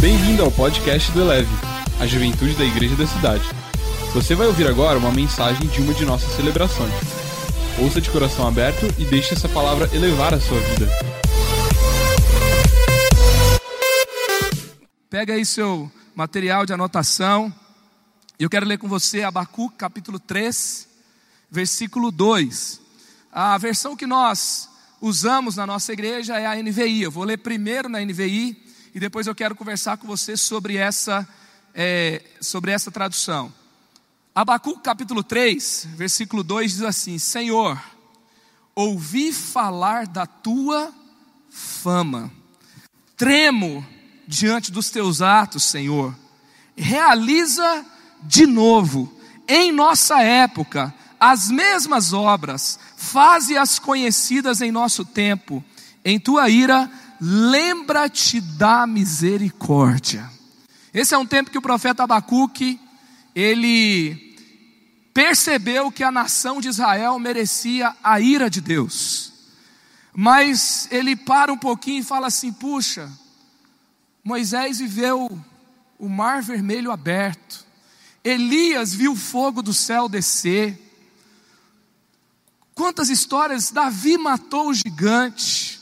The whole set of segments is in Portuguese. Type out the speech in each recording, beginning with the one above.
Bem-vindo ao podcast do Eleve, a juventude da igreja da cidade. Você vai ouvir agora uma mensagem de uma de nossas celebrações. Ouça de coração aberto e deixe essa palavra elevar a sua vida. Pega aí seu material de anotação. Eu quero ler com você Abacuque capítulo 3, versículo 2. A versão que nós usamos na nossa igreja é a NVI. Eu vou ler primeiro na NVI e depois eu quero conversar com você sobre essa, é, sobre essa tradução. Abacuque capítulo 3, versículo 2 diz assim: Senhor, ouvi falar da tua fama, tremo diante dos teus atos, Senhor. Realiza de novo, em nossa época, as mesmas obras, faze-as conhecidas em nosso tempo. Em tua ira, lembra-te da misericórdia. Esse é um tempo que o profeta Abacuque, ele percebeu que a nação de Israel merecia a ira de Deus. Mas ele para um pouquinho e fala assim: puxa, Moisés viveu o mar vermelho aberto, Elias viu o fogo do céu descer. Quantas histórias, Davi matou o gigante.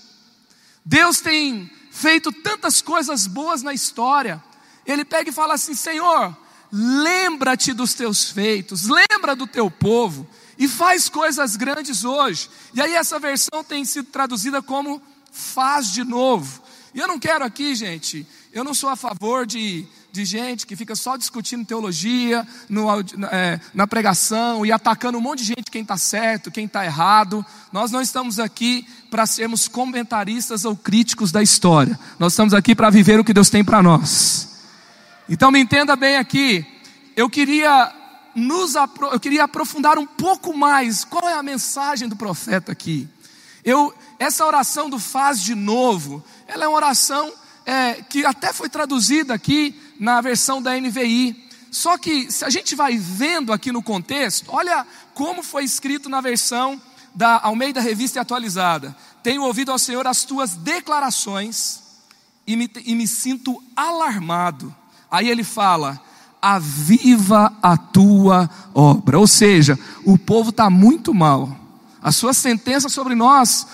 Deus tem feito tantas coisas boas na história. Ele pega e fala assim: Senhor, lembra-te dos teus feitos, lembra do teu povo e faz coisas grandes hoje. E aí essa versão tem sido traduzida como faz de novo. E eu não quero aqui, gente, eu não sou a favor de, de gente que fica só discutindo teologia no, é, na pregação e atacando um monte de gente quem está certo, quem está errado. Nós não estamos aqui para sermos comentaristas ou críticos da história. Nós estamos aqui para viver o que Deus tem para nós. Então me entenda bem aqui. Eu queria nos eu queria aprofundar um pouco mais qual é a mensagem do profeta aqui. Eu essa oração do faz de novo, ela é uma oração é, que até foi traduzida aqui na versão da NVI. Só que se a gente vai vendo aqui no contexto, olha como foi escrito na versão da Almeida Revista Atualizada. Tenho ouvido ao Senhor as tuas declarações e me, e me sinto alarmado. Aí ele fala: aviva a tua obra. Ou seja, o povo está muito mal. A sua sentença sobre nós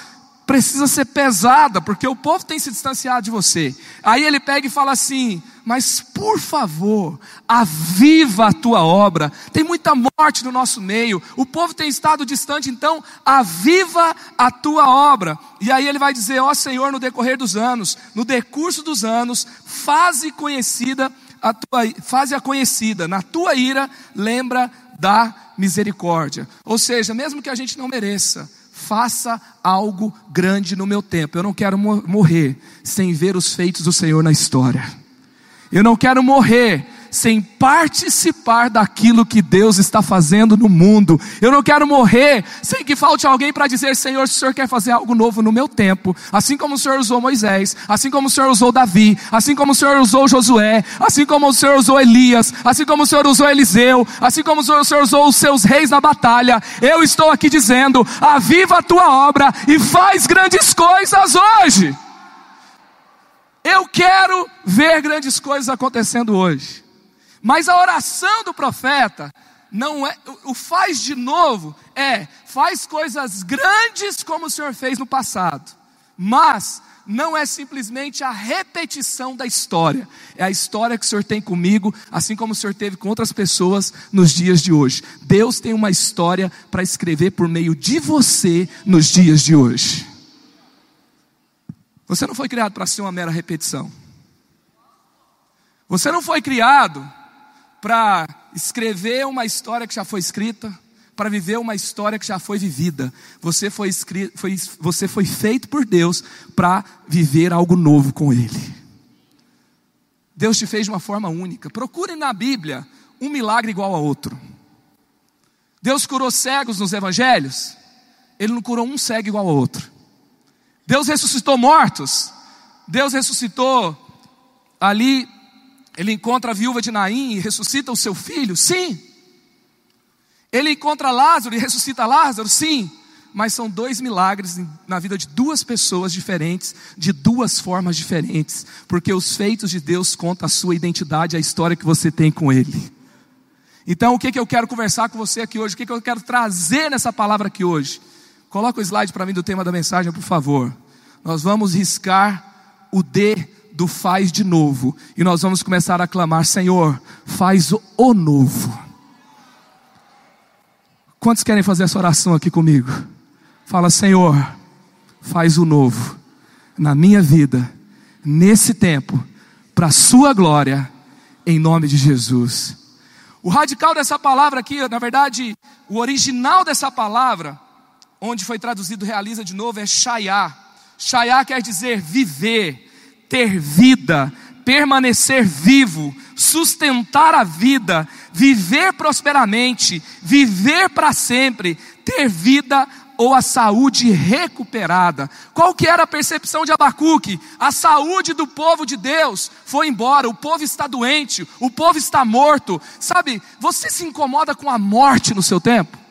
precisa ser pesada, porque o povo tem se distanciado de você. Aí ele pega e fala assim: Mas por favor, aviva a tua obra. Tem muita morte no nosso meio, o povo tem estado distante, então aviva a tua obra. E aí ele vai dizer: Ó Senhor, no decorrer dos anos, no decurso dos anos, faze conhecida a tua, faze a conhecida, na tua ira, lembra da misericórdia. Ou seja, mesmo que a gente não mereça, faça algo grande no meu tempo. Eu não quero morrer sem ver os feitos do Senhor na história. Eu não quero morrer sem participar daquilo que Deus está fazendo no mundo. Eu não quero morrer sem que falte alguém para dizer: Senhor, se o Senhor quer fazer algo novo no meu tempo, assim como o Senhor usou Moisés, assim como o Senhor usou Davi, assim como o Senhor usou Josué, assim como o Senhor usou Elias, assim como o Senhor usou Eliseu, assim como o Senhor usou os seus reis na batalha, eu estou aqui dizendo: aviva a tua obra e faz grandes coisas hoje. Eu quero ver grandes coisas acontecendo hoje. Mas a oração do profeta não é, o faz de novo é, faz coisas grandes como o Senhor fez no passado. Mas não é simplesmente a repetição da história, é a história que o Senhor tem comigo, assim como o Senhor teve com outras pessoas nos dias de hoje. Deus tem uma história para escrever por meio de você nos dias de hoje. Você não foi criado para ser uma mera repetição. Você não foi criado para escrever uma história que já foi escrita, para viver uma história que já foi vivida. Você foi, escrito, foi, você foi feito por Deus para viver algo novo com Ele. Deus te fez de uma forma única. Procure na Bíblia um milagre igual a outro. Deus curou cegos nos evangelhos, Ele não curou um cego igual a outro. Deus ressuscitou mortos, Deus ressuscitou ali ele encontra a viúva de Naim e ressuscita o seu filho? Sim. Ele encontra Lázaro e ressuscita Lázaro? Sim. mas são dois milagres na vida de duas pessoas diferentes, de duas formas diferentes, porque os feitos de Deus contam a sua identidade, a história que você tem com Ele. Então, o que, que eu quero conversar com você aqui hoje? O que, que eu quero trazer nessa palavra aqui hoje? Coloca o slide para mim do tema da mensagem, por favor. Nós vamos riscar o D do faz de novo. E nós vamos começar a clamar: Senhor, faz o novo. Quantos querem fazer essa oração aqui comigo? Fala, Senhor, faz o novo na minha vida, nesse tempo, para a Sua glória, em nome de Jesus. O radical dessa palavra aqui, na verdade, o original dessa palavra, onde foi traduzido realiza de novo, é Shayá. Shayá quer dizer viver, ter vida, permanecer vivo, sustentar a vida, viver prosperamente, viver para sempre, ter vida ou a saúde recuperada. Qual que era a percepção de Abacuque? A saúde do povo de Deus foi embora, o povo está doente, o povo está morto. Sabe, você se incomoda com a morte no seu tempo?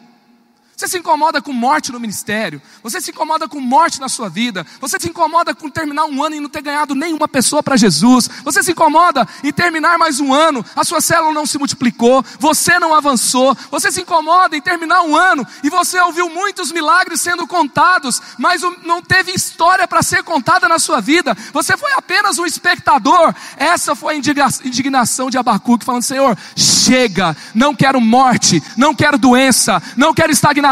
Você se incomoda com morte no ministério, você se incomoda com morte na sua vida, você se incomoda com terminar um ano e não ter ganhado nenhuma pessoa para Jesus, você se incomoda em terminar mais um ano, a sua célula não se multiplicou, você não avançou, você se incomoda em terminar um ano e você ouviu muitos milagres sendo contados, mas não teve história para ser contada na sua vida, você foi apenas um espectador. Essa foi a indignação de Abacuque, falando: Senhor, chega, não quero morte, não quero doença, não quero estagnação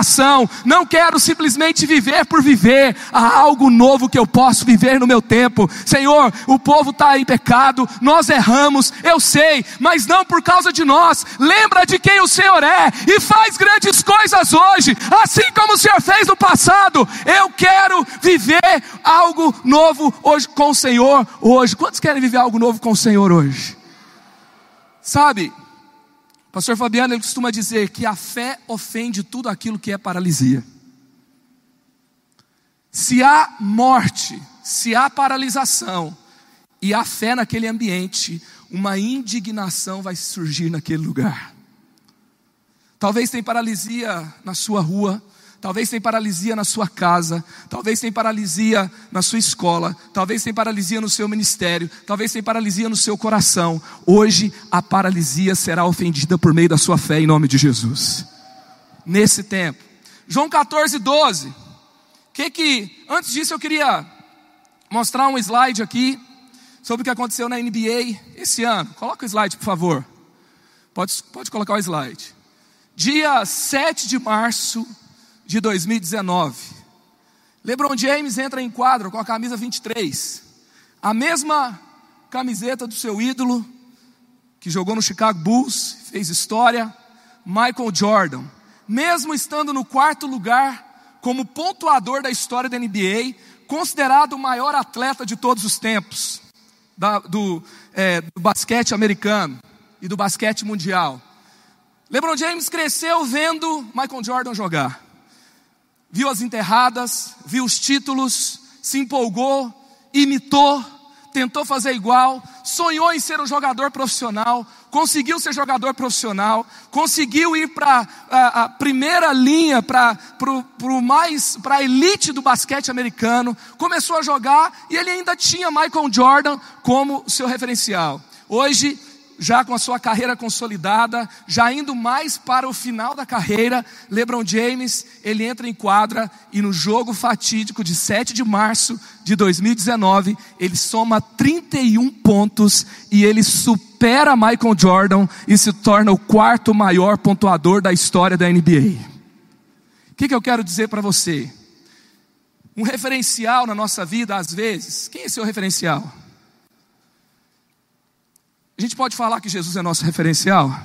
não quero simplesmente viver por viver, há algo novo que eu posso viver no meu tempo. Senhor, o povo está em pecado, nós erramos, eu sei, mas não por causa de nós. Lembra de quem o Senhor é e faz grandes coisas hoje, assim como o Senhor fez no passado. Eu quero viver algo novo hoje com o Senhor hoje. Quantos querem viver algo novo com o Senhor hoje? Sabe, Pastor Fabiano ele costuma dizer que a fé ofende tudo aquilo que é paralisia. Se há morte, se há paralisação e há fé naquele ambiente, uma indignação vai surgir naquele lugar. Talvez tenha paralisia na sua rua, talvez tenha paralisia na sua casa, talvez tenha paralisia na sua escola, talvez tenha paralisia no seu ministério, talvez tenha paralisia no seu coração. Hoje a paralisia será ofendida por meio da sua fé em nome de Jesus. Nesse tempo. João 14, 12. Que que antes disso eu queria mostrar um slide aqui sobre o que aconteceu na NBA esse ano. Coloca o slide, por favor. Pode, pode colocar o slide. Dia 7 de março de 2019. LeBron James entra em quadro com a camisa 23, a mesma camiseta do seu ídolo, que jogou no Chicago Bulls, fez história, Michael Jordan. Mesmo estando no quarto lugar como pontuador da história da NBA, considerado o maior atleta de todos os tempos da, do, é, do basquete americano e do basquete mundial. LeBron James cresceu vendo Michael Jordan jogar viu as enterradas, viu os títulos, se empolgou, imitou, tentou fazer igual, sonhou em ser um jogador profissional, conseguiu ser jogador profissional, conseguiu ir para a, primeira linha, para a elite do basquete americano, começou a jogar e ele ainda tinha Michael Jordan como seu referencial. Hoje já com a sua carreira consolidada, já indo mais para o final da carreira, LeBron James, ele entra em quadra e no jogo fatídico de 7 de março de 2019, ele soma 31 pontos e ele supera Michael Jordan e se torna o quarto maior pontuador da história da NBA. O que, que eu quero dizer para você? Um referencial na nossa vida, às vezes, quem é seu referencial? A gente pode falar que Jesus é nosso referencial,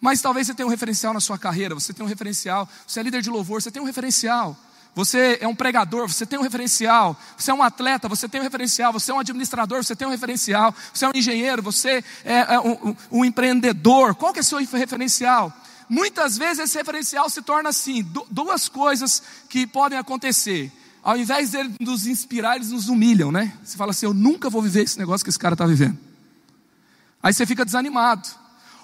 mas talvez você tenha um referencial na sua carreira, você tem um referencial, você é líder de louvor, você tem um referencial. Você é um pregador, você tem um referencial. Você é um atleta, você tem um referencial. Você é um administrador, você tem um referencial. Você é um engenheiro, você é um, um empreendedor. Qual que é o seu referencial? Muitas vezes esse referencial se torna assim: duas coisas que podem acontecer. Ao invés de nos inspirar, eles nos humilham, né? Você fala assim: eu nunca vou viver esse negócio que esse cara está vivendo. Aí você fica desanimado.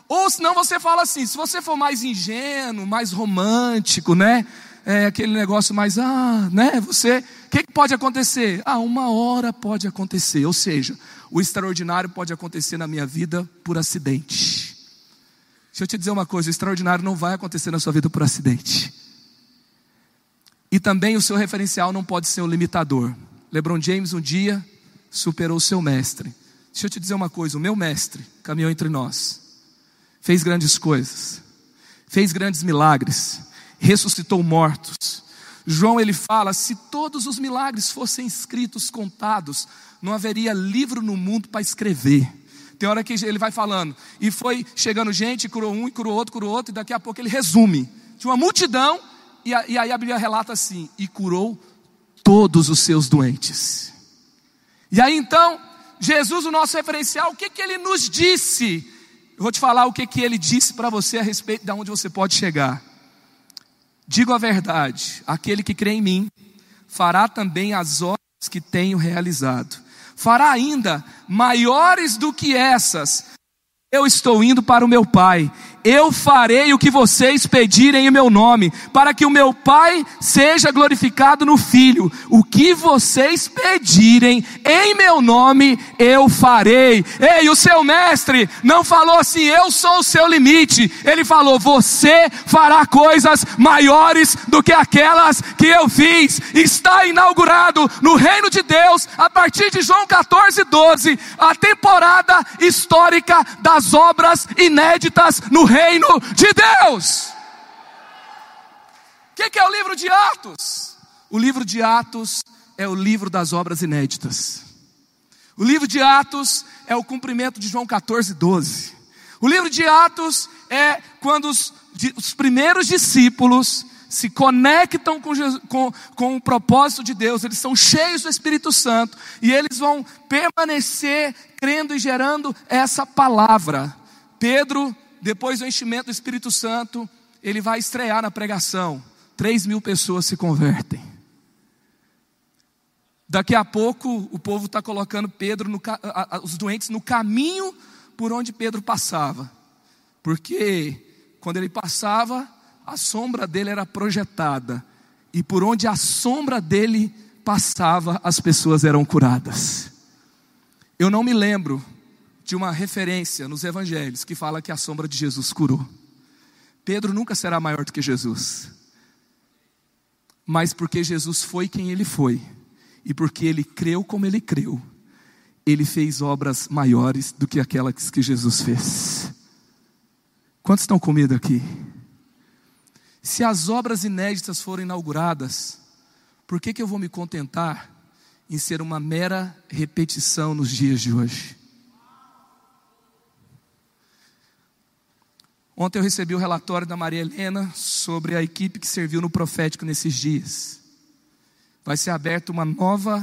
Ou senão você fala assim: se você for mais ingênuo, mais romântico, né? é aquele negócio mais, ah, né? Você, o que, que pode acontecer? Ah, uma hora pode acontecer. Ou seja, o extraordinário pode acontecer na minha vida por acidente. Deixa eu te dizer uma coisa: o extraordinário não vai acontecer na sua vida por acidente. E também o seu referencial não pode ser um limitador. LeBron James um dia superou o seu mestre. Deixa eu te dizer uma coisa: o meu mestre caminhou entre nós, fez grandes coisas, fez grandes milagres, ressuscitou mortos. João ele fala: se todos os milagres fossem escritos, contados, não haveria livro no mundo para escrever. Tem hora que ele vai falando, e foi chegando gente, curou um, curou outro, curou outro, e daqui a pouco ele resume. Tinha uma multidão, e, a, e aí a Bíblia relata assim: e curou todos os seus doentes. E aí então, Jesus, o nosso referencial, o que, que ele nos disse? Eu vou te falar o que, que ele disse para você a respeito de onde você pode chegar. Digo a verdade: aquele que crê em mim fará também as obras que tenho realizado, fará ainda maiores do que essas. Eu estou indo para o meu Pai, eu farei o que vocês pedirem em meu nome, para que o meu Pai seja glorificado no Filho. O que vocês pedirem em meu nome, eu farei. Ei, o seu mestre não falou assim, eu sou o seu limite. Ele falou, você fará coisas maiores do que aquelas que eu fiz. Está inaugurado no reino de Deus, a partir de João 14, 12, a temporada histórica das obras inéditas no reino de Deus. O que, que é o livro de Atos? O livro de Atos é o livro das obras inéditas. O livro de Atos é o cumprimento de João 14, 12. O livro de Atos é quando os, os primeiros discípulos se conectam com, com, com o propósito de Deus, eles são cheios do Espírito Santo e eles vão permanecer crendo e gerando essa palavra. Pedro depois do enchimento do Espírito Santo, ele vai estrear na pregação. Três mil pessoas se convertem. Daqui a pouco, o povo está colocando Pedro, no, os doentes, no caminho por onde Pedro passava. Porque quando ele passava, a sombra dele era projetada. E por onde a sombra dele passava, as pessoas eram curadas. Eu não me lembro de uma referência nos evangelhos que fala que a sombra de Jesus curou. Pedro nunca será maior do que Jesus. Mas porque Jesus foi quem ele foi, e porque ele creu como ele creu, ele fez obras maiores do que aquelas que Jesus fez. Quantos estão comigo aqui? Se as obras inéditas forem inauguradas, por que, que eu vou me contentar em ser uma mera repetição nos dias de hoje? Ontem eu recebi o relatório da Maria Helena sobre a equipe que serviu no profético nesses dias. Vai ser aberta uma nova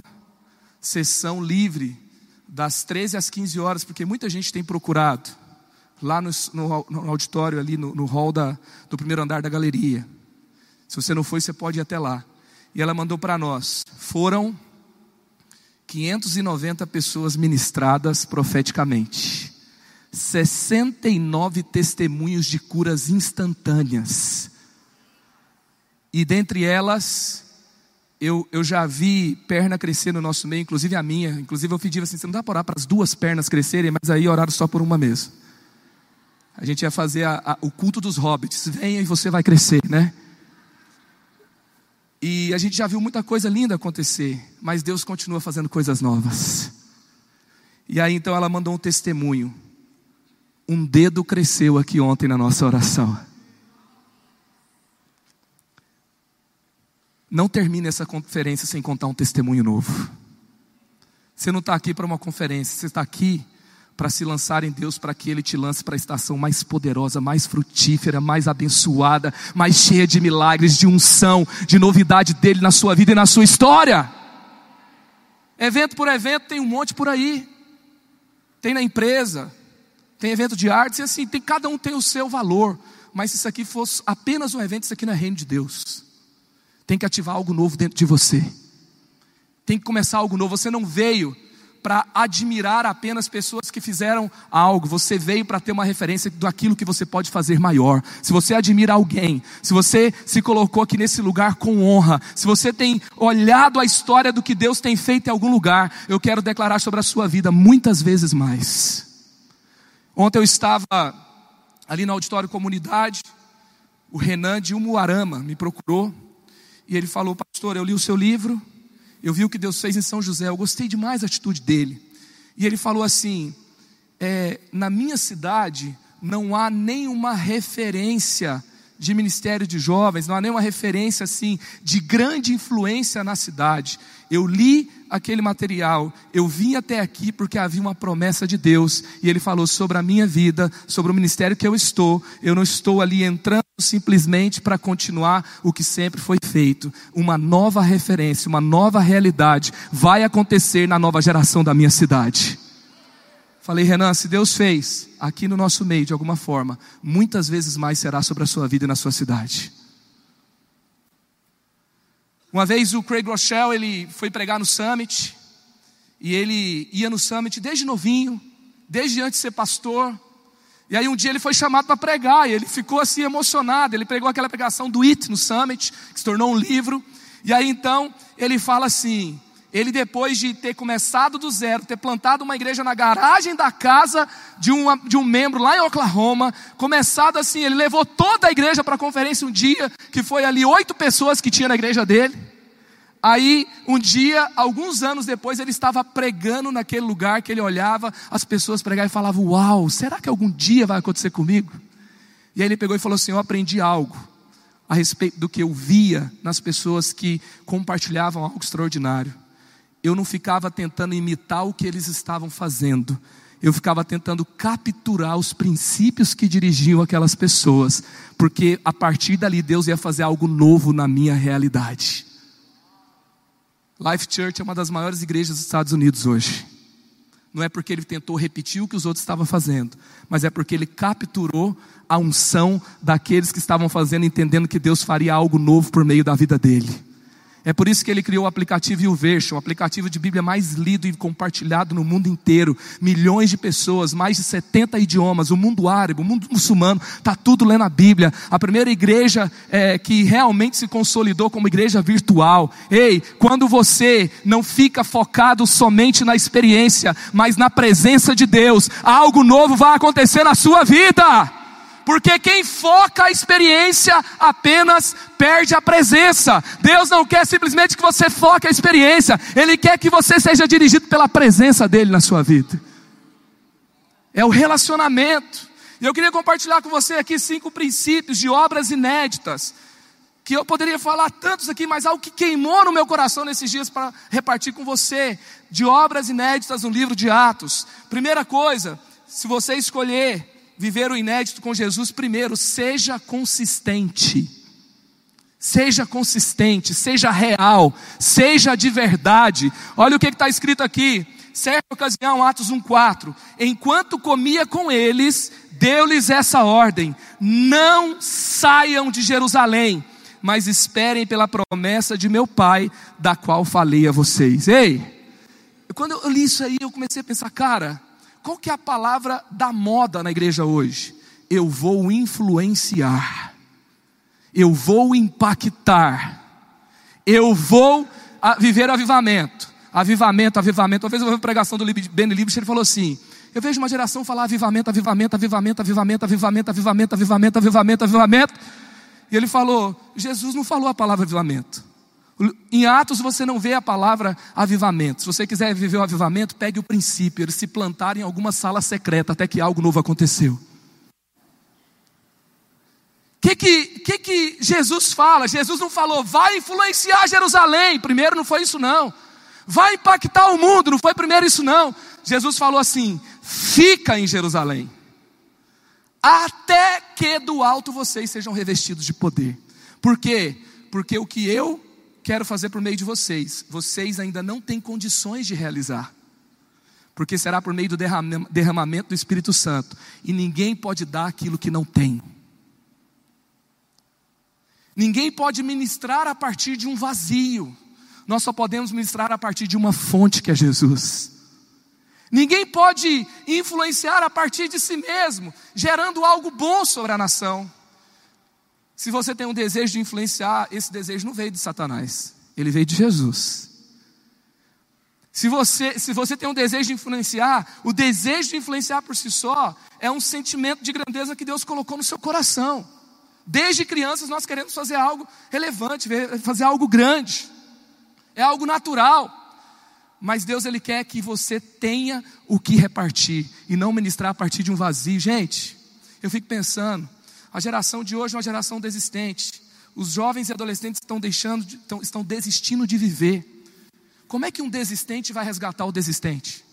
sessão livre, das 13 às 15 horas, porque muita gente tem procurado, lá no, no, no auditório, ali no, no hall da, do primeiro andar da galeria. Se você não foi, você pode ir até lá. E ela mandou para nós: foram 590 pessoas ministradas profeticamente. 69 testemunhos de curas instantâneas. E dentre elas, eu, eu já vi perna crescer no nosso meio, inclusive a minha. Inclusive eu pedi assim: você não dá para orar para as duas pernas crescerem, mas aí oraram só por uma mesmo. A gente ia fazer a, a, o culto dos hobbits. Venha e você vai crescer, né? E a gente já viu muita coisa linda acontecer, mas Deus continua fazendo coisas novas. E aí então ela mandou um testemunho um dedo cresceu aqui ontem na nossa oração. Não termine essa conferência sem contar um testemunho novo. Você não está aqui para uma conferência, você está aqui para se lançar em Deus, para que Ele te lance para a estação mais poderosa, mais frutífera, mais abençoada, mais cheia de milagres, de unção, de novidade dele na sua vida e na sua história. Evento por evento tem um monte por aí. Tem na empresa, tem evento de artes e assim, tem, cada um tem o seu valor. Mas se isso aqui fosse apenas um evento, isso aqui não é reino de Deus. Tem que ativar algo novo dentro de você. Tem que começar algo novo. Você não veio para admirar apenas pessoas que fizeram algo, você veio para ter uma referência daquilo que você pode fazer maior. Se você admira alguém, se você se colocou aqui nesse lugar com honra, se você tem olhado a história do que Deus tem feito em algum lugar, eu quero declarar sobre a sua vida muitas vezes mais. Ontem eu estava ali no auditório comunidade, o Renan de Umuarama me procurou e ele falou: Pastor, eu li o seu livro, eu vi o que Deus fez em São José, eu gostei demais da atitude dele. E ele falou assim: é, Na minha cidade não há nenhuma referência de ministério de jovens, não há nenhuma referência assim de grande influência na cidade. Eu li aquele material, eu vim até aqui porque havia uma promessa de Deus e ele falou sobre a minha vida, sobre o ministério que eu estou. Eu não estou ali entrando simplesmente para continuar o que sempre foi feito. Uma nova referência, uma nova realidade vai acontecer na nova geração da minha cidade. Falei, Renan, se Deus fez aqui no nosso meio de alguma forma, muitas vezes mais será sobre a sua vida e na sua cidade. Uma vez o Craig Rochelle, ele foi pregar no Summit, e ele ia no Summit desde novinho, desde antes de ser pastor, e aí um dia ele foi chamado para pregar, e ele ficou assim emocionado, ele pregou aquela pregação do It no Summit, que se tornou um livro, e aí então ele fala assim, ele depois de ter começado do zero, ter plantado uma igreja na garagem da casa de, uma, de um membro lá em Oklahoma, começado assim, ele levou toda a igreja para a conferência um dia, que foi ali oito pessoas que tinha na igreja dele. Aí, um dia, alguns anos depois, ele estava pregando naquele lugar que ele olhava as pessoas pregar e falava: Uau, será que algum dia vai acontecer comigo? E aí ele pegou e falou assim: Eu aprendi algo a respeito do que eu via nas pessoas que compartilhavam algo extraordinário eu não ficava tentando imitar o que eles estavam fazendo, eu ficava tentando capturar os princípios que dirigiam aquelas pessoas, porque a partir dali Deus ia fazer algo novo na minha realidade. Life Church é uma das maiores igrejas dos Estados Unidos hoje. Não é porque ele tentou repetir o que os outros estavam fazendo, mas é porque ele capturou a unção daqueles que estavam fazendo, entendendo que Deus faria algo novo por meio da vida dele. É por isso que ele criou o aplicativo YouVersion, o aplicativo de Bíblia mais lido e compartilhado no mundo inteiro. Milhões de pessoas, mais de 70 idiomas, o mundo árabe, o mundo muçulmano, está tudo lendo a Bíblia. A primeira igreja é, que realmente se consolidou como igreja virtual. Ei, quando você não fica focado somente na experiência, mas na presença de Deus, algo novo vai acontecer na sua vida. Porque quem foca a experiência apenas perde a presença. Deus não quer simplesmente que você foque a experiência, Ele quer que você seja dirigido pela presença dEle na sua vida. É o relacionamento. E eu queria compartilhar com você aqui cinco princípios de obras inéditas. Que eu poderia falar tantos aqui, mas algo que queimou no meu coração nesses dias para repartir com você. De obras inéditas no livro de Atos. Primeira coisa, se você escolher viver o inédito com Jesus, primeiro, seja consistente. Seja consistente, seja real, seja de verdade. Olha o que está escrito aqui. Certa ocasião, Atos 1,4: Enquanto comia com eles, deu-lhes essa ordem: Não saiam de Jerusalém, mas esperem pela promessa de meu Pai, da qual falei a vocês. Ei, quando eu li isso aí, eu comecei a pensar, cara, qual que é a palavra da moda na igreja hoje? Eu vou influenciar. Eu vou impactar. Eu vou viver avivamento. Avivamento, avivamento. Uma vez eu ouvi uma pregação do Ben Libich, ele falou assim: Eu vejo uma geração falar avivamento, avivamento, avivamento, avivamento, avivamento, avivamento, avivamento, avivamento, avivamento. E ele falou: Jesus não falou a palavra avivamento. Em Atos você não vê a palavra avivamento. Se você quiser viver o avivamento, pegue o princípio. Eles se plantaram em alguma sala secreta até que algo novo aconteceu. O que que, que que Jesus fala? Jesus não falou, vai influenciar Jerusalém. Primeiro não foi isso não. Vai impactar o mundo. Não foi primeiro isso não. Jesus falou assim, fica em Jerusalém. Até que do alto vocês sejam revestidos de poder. Por quê? Porque o que eu quero fazer por meio de vocês, vocês ainda não têm condições de realizar. Porque será por meio do derramamento do Espírito Santo. E ninguém pode dar aquilo que não tem. Ninguém pode ministrar a partir de um vazio. Nós só podemos ministrar a partir de uma fonte que é Jesus. Ninguém pode influenciar a partir de si mesmo, gerando algo bom sobre a nação. Se você tem um desejo de influenciar, esse desejo não veio de Satanás, ele veio de Jesus. Se você, se você tem um desejo de influenciar, o desejo de influenciar por si só é um sentimento de grandeza que Deus colocou no seu coração. Desde crianças nós queremos fazer algo relevante, fazer algo grande. É algo natural. Mas Deus ele quer que você tenha o que repartir e não ministrar a partir de um vazio. Gente, eu fico pensando, a geração de hoje é uma geração desistente. Os jovens e adolescentes estão deixando, estão, estão desistindo de viver. Como é que um desistente vai resgatar o desistente?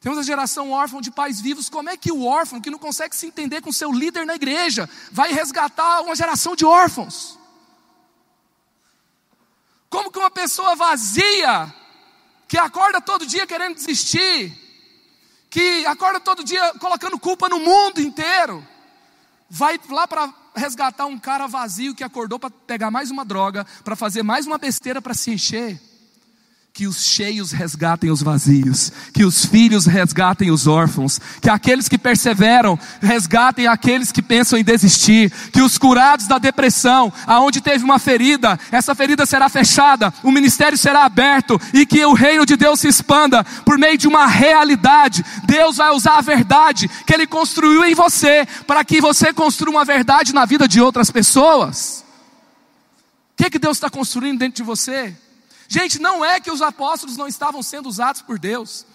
Temos a geração órfã de pais vivos. Como é que o órfão, que não consegue se entender com seu líder na igreja, vai resgatar uma geração de órfãos? Como que uma pessoa vazia, que acorda todo dia querendo desistir, que acorda todo dia colocando culpa no mundo inteiro, vai lá para resgatar um cara vazio que acordou para pegar mais uma droga, para fazer mais uma besteira para se encher que os cheios resgatem os vazios, que os filhos resgatem os órfãos, que aqueles que perseveram resgatem aqueles que pensam em desistir, que os curados da depressão, aonde teve uma ferida, essa ferida será fechada, o ministério será aberto e que o reino de Deus se expanda por meio de uma realidade. Deus vai usar a verdade que Ele construiu em você para que você construa uma verdade na vida de outras pessoas. O que, que Deus está construindo dentro de você? Gente, não é que os apóstolos não estavam sendo usados por Deus.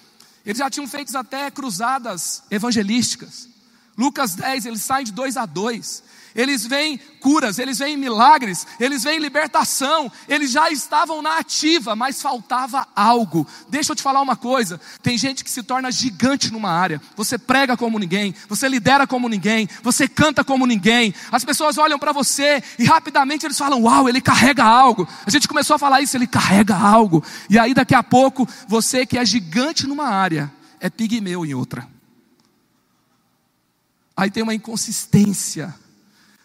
Eles já tinham feito até cruzadas evangelísticas. Lucas 10, eles saem de dois a dois eles veem curas, eles veem milagres, eles veem libertação, eles já estavam na ativa, mas faltava algo. Deixa eu te falar uma coisa: tem gente que se torna gigante numa área, você prega como ninguém, você lidera como ninguém, você canta como ninguém, as pessoas olham para você e rapidamente eles falam: Uau, ele carrega algo. A gente começou a falar isso, ele carrega algo, e aí daqui a pouco, você que é gigante numa área, é pigmeu em outra. Aí tem uma inconsistência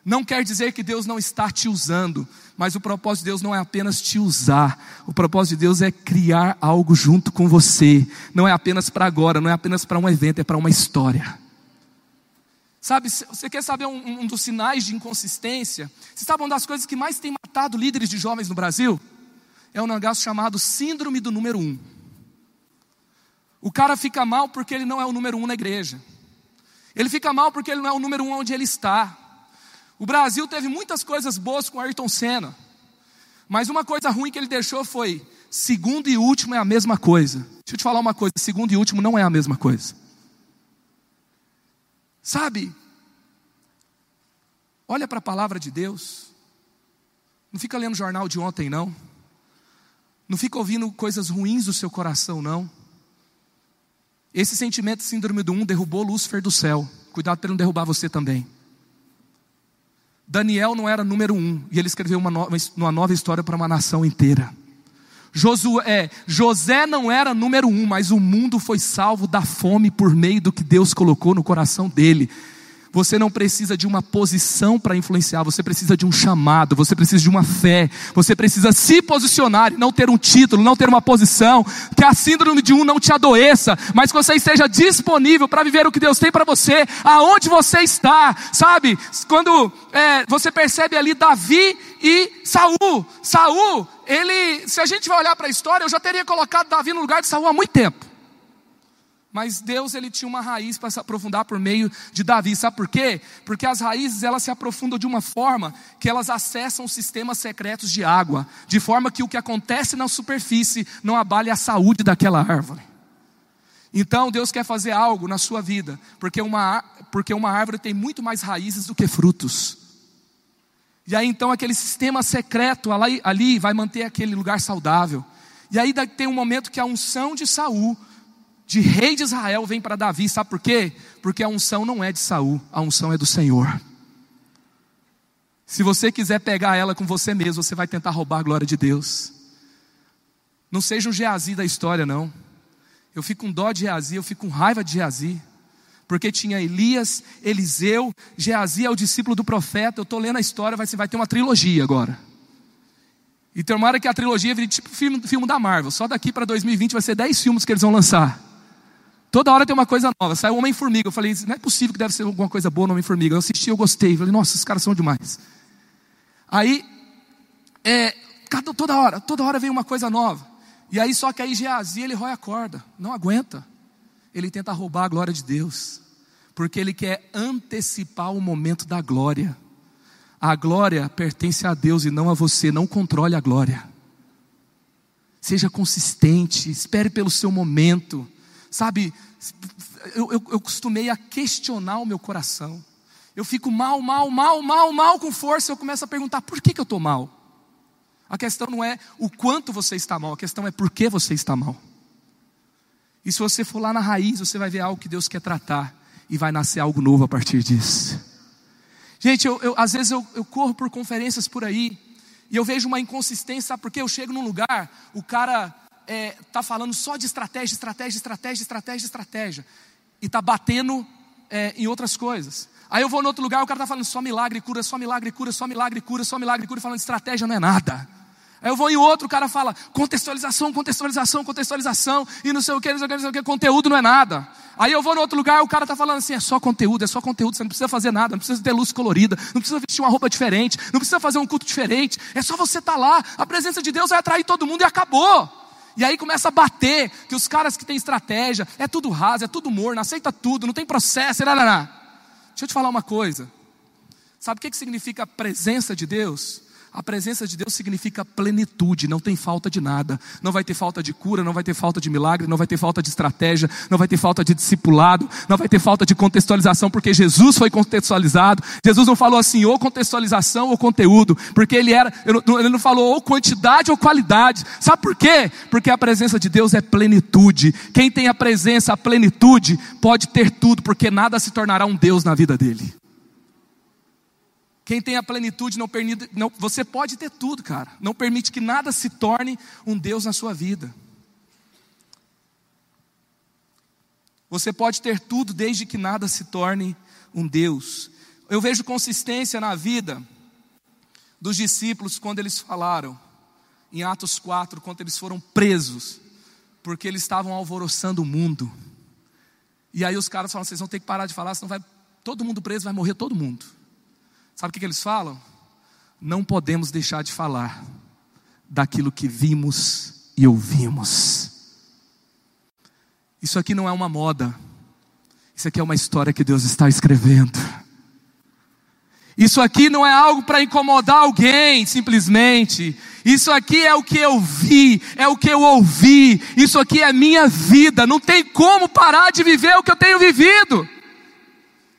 não quer dizer que Deus não está te usando, mas o propósito de Deus não é apenas te usar, o propósito de Deus é criar algo junto com você. Não é apenas para agora, não é apenas para um evento, é para uma história. Sabe, você quer saber um, um, dos sinais de inconsistência? Você sabe uma das coisas que mais tem matado líderes de jovens no Brasil? É um negócio chamado Síndrome do Número Um. O cara fica mal porque ele não é o número um na igreja. Ele fica mal porque ele não é o número um onde ele está. O Brasil teve muitas coisas boas com Ayrton Senna, mas uma coisa ruim que ele deixou foi: segundo e último é a mesma coisa. Deixa eu te falar uma coisa: segundo e último não é a mesma coisa. Sabe? Olha para a palavra de Deus. Não fica lendo jornal de ontem, não. Não fica ouvindo coisas ruins do seu coração, não. Esse sentimento síndrome do um derrubou Lúcifer do céu. Cuidado para não derrubar você também. Daniel não era número um, e ele escreveu uma nova, uma nova história para uma nação inteira. Josué, é, José não era número um, mas o mundo foi salvo da fome por meio do que Deus colocou no coração dele. Você não precisa de uma posição para influenciar, você precisa de um chamado, você precisa de uma fé, você precisa se posicionar e não ter um título, não ter uma posição, que a síndrome de um não te adoeça, mas que você esteja disponível para viver o que Deus tem para você, aonde você está, sabe? Quando é, você percebe ali Davi e Saul, Saul, ele, se a gente vai olhar para a história, eu já teria colocado Davi no lugar de Saul há muito tempo. Mas Deus ele tinha uma raiz para se aprofundar por meio de Davi. Sabe por quê? Porque as raízes elas se aprofundam de uma forma que elas acessam sistemas secretos de água, de forma que o que acontece na superfície não abale a saúde daquela árvore. Então Deus quer fazer algo na sua vida, porque uma, porque uma árvore tem muito mais raízes do que frutos. E aí então aquele sistema secreto ali, ali vai manter aquele lugar saudável. E aí tem um momento que a unção de Saul de rei de Israel vem para Davi, sabe por quê? Porque a unção não é de Saul, a unção é do Senhor. Se você quiser pegar ela com você mesmo, você vai tentar roubar a glória de Deus. Não seja o Geazi da história, não. Eu fico com dó de Geazi, eu fico com raiva de Geazi. Porque tinha Elias, Eliseu, Geazi é o discípulo do profeta. Eu estou lendo a história, vai, vai ter uma trilogia agora. E tomara que a trilogia vire tipo filme, filme da Marvel. Só daqui para 2020 vai ser 10 filmes que eles vão lançar. Toda hora tem uma coisa nova. Saiu Homem-Formiga. Eu falei, não é possível que deve ser alguma coisa boa no Homem-Formiga. Eu assisti, eu gostei. Eu falei, nossa, esses caras são demais. Aí, é, toda hora, toda hora vem uma coisa nova. E aí, só que aí Geazi, ele rói a corda. Não aguenta. Ele tenta roubar a glória de Deus. Porque ele quer antecipar o momento da glória. A glória pertence a Deus e não a você. Não controle a glória. Seja consistente, espere pelo seu momento. Sabe, eu, eu, eu costumei a questionar o meu coração. Eu fico mal, mal, mal, mal, mal com força. Eu começo a perguntar: por que, que eu estou mal? A questão não é o quanto você está mal, a questão é por que você está mal. E se você for lá na raiz, você vai ver algo que Deus quer tratar e vai nascer algo novo a partir disso. Gente, eu, eu às vezes eu, eu, corro por conferências por aí e eu vejo uma inconsistência, sabe por quê? Eu chego num lugar, o cara é, tá falando só de estratégia, estratégia, estratégia, estratégia, estratégia, e está batendo é, em outras coisas. Aí eu vou no outro lugar, o cara está falando só milagre, cura, só milagre, cura, só milagre, cura, só milagre, cura, falando estratégia não é nada. Aí eu vou em outro, o cara fala contextualização, contextualização, contextualização, e não sei o que, não sei o que, não sei o que, conteúdo não é nada. Aí eu vou no outro lugar, o cara está falando assim: é só conteúdo, é só conteúdo, você não precisa fazer nada, não precisa ter luz colorida, não precisa vestir uma roupa diferente, não precisa fazer um culto diferente, é só você estar tá lá, a presença de Deus vai atrair todo mundo e acabou. E aí começa a bater que os caras que têm estratégia, é tudo raso, é tudo morno, aceita tudo, não tem processo, lá. Deixa eu te falar uma coisa. Sabe o que significa a presença de Deus? A presença de Deus significa plenitude, não tem falta de nada. Não vai ter falta de cura, não vai ter falta de milagre, não vai ter falta de estratégia, não vai ter falta de discipulado, não vai ter falta de contextualização, porque Jesus foi contextualizado. Jesus não falou assim, ou contextualização ou conteúdo, porque ele era, ele não falou ou quantidade ou qualidade. Sabe por quê? Porque a presença de Deus é plenitude. Quem tem a presença, a plenitude, pode ter tudo, porque nada se tornará um Deus na vida dele. Quem tem a plenitude não permite, não, você pode ter tudo, cara. Não permite que nada se torne um Deus na sua vida. Você pode ter tudo desde que nada se torne um Deus. Eu vejo consistência na vida dos discípulos quando eles falaram em Atos 4, quando eles foram presos, porque eles estavam alvoroçando o mundo. E aí os caras falam: vocês vão ter que parar de falar, senão vai todo mundo preso, vai morrer todo mundo. Sabe o que, eles falam? Não podemos deixar de falar daquilo que vimos e ouvimos. Isso aqui não é uma moda, isso aqui é uma história que Deus está escrevendo. Isso aqui não é algo para incomodar alguém, simplesmente. Isso aqui é o que eu vi, é o que eu ouvi. Isso aqui é minha vida. Não tem como parar de viver o que eu tenho vivido.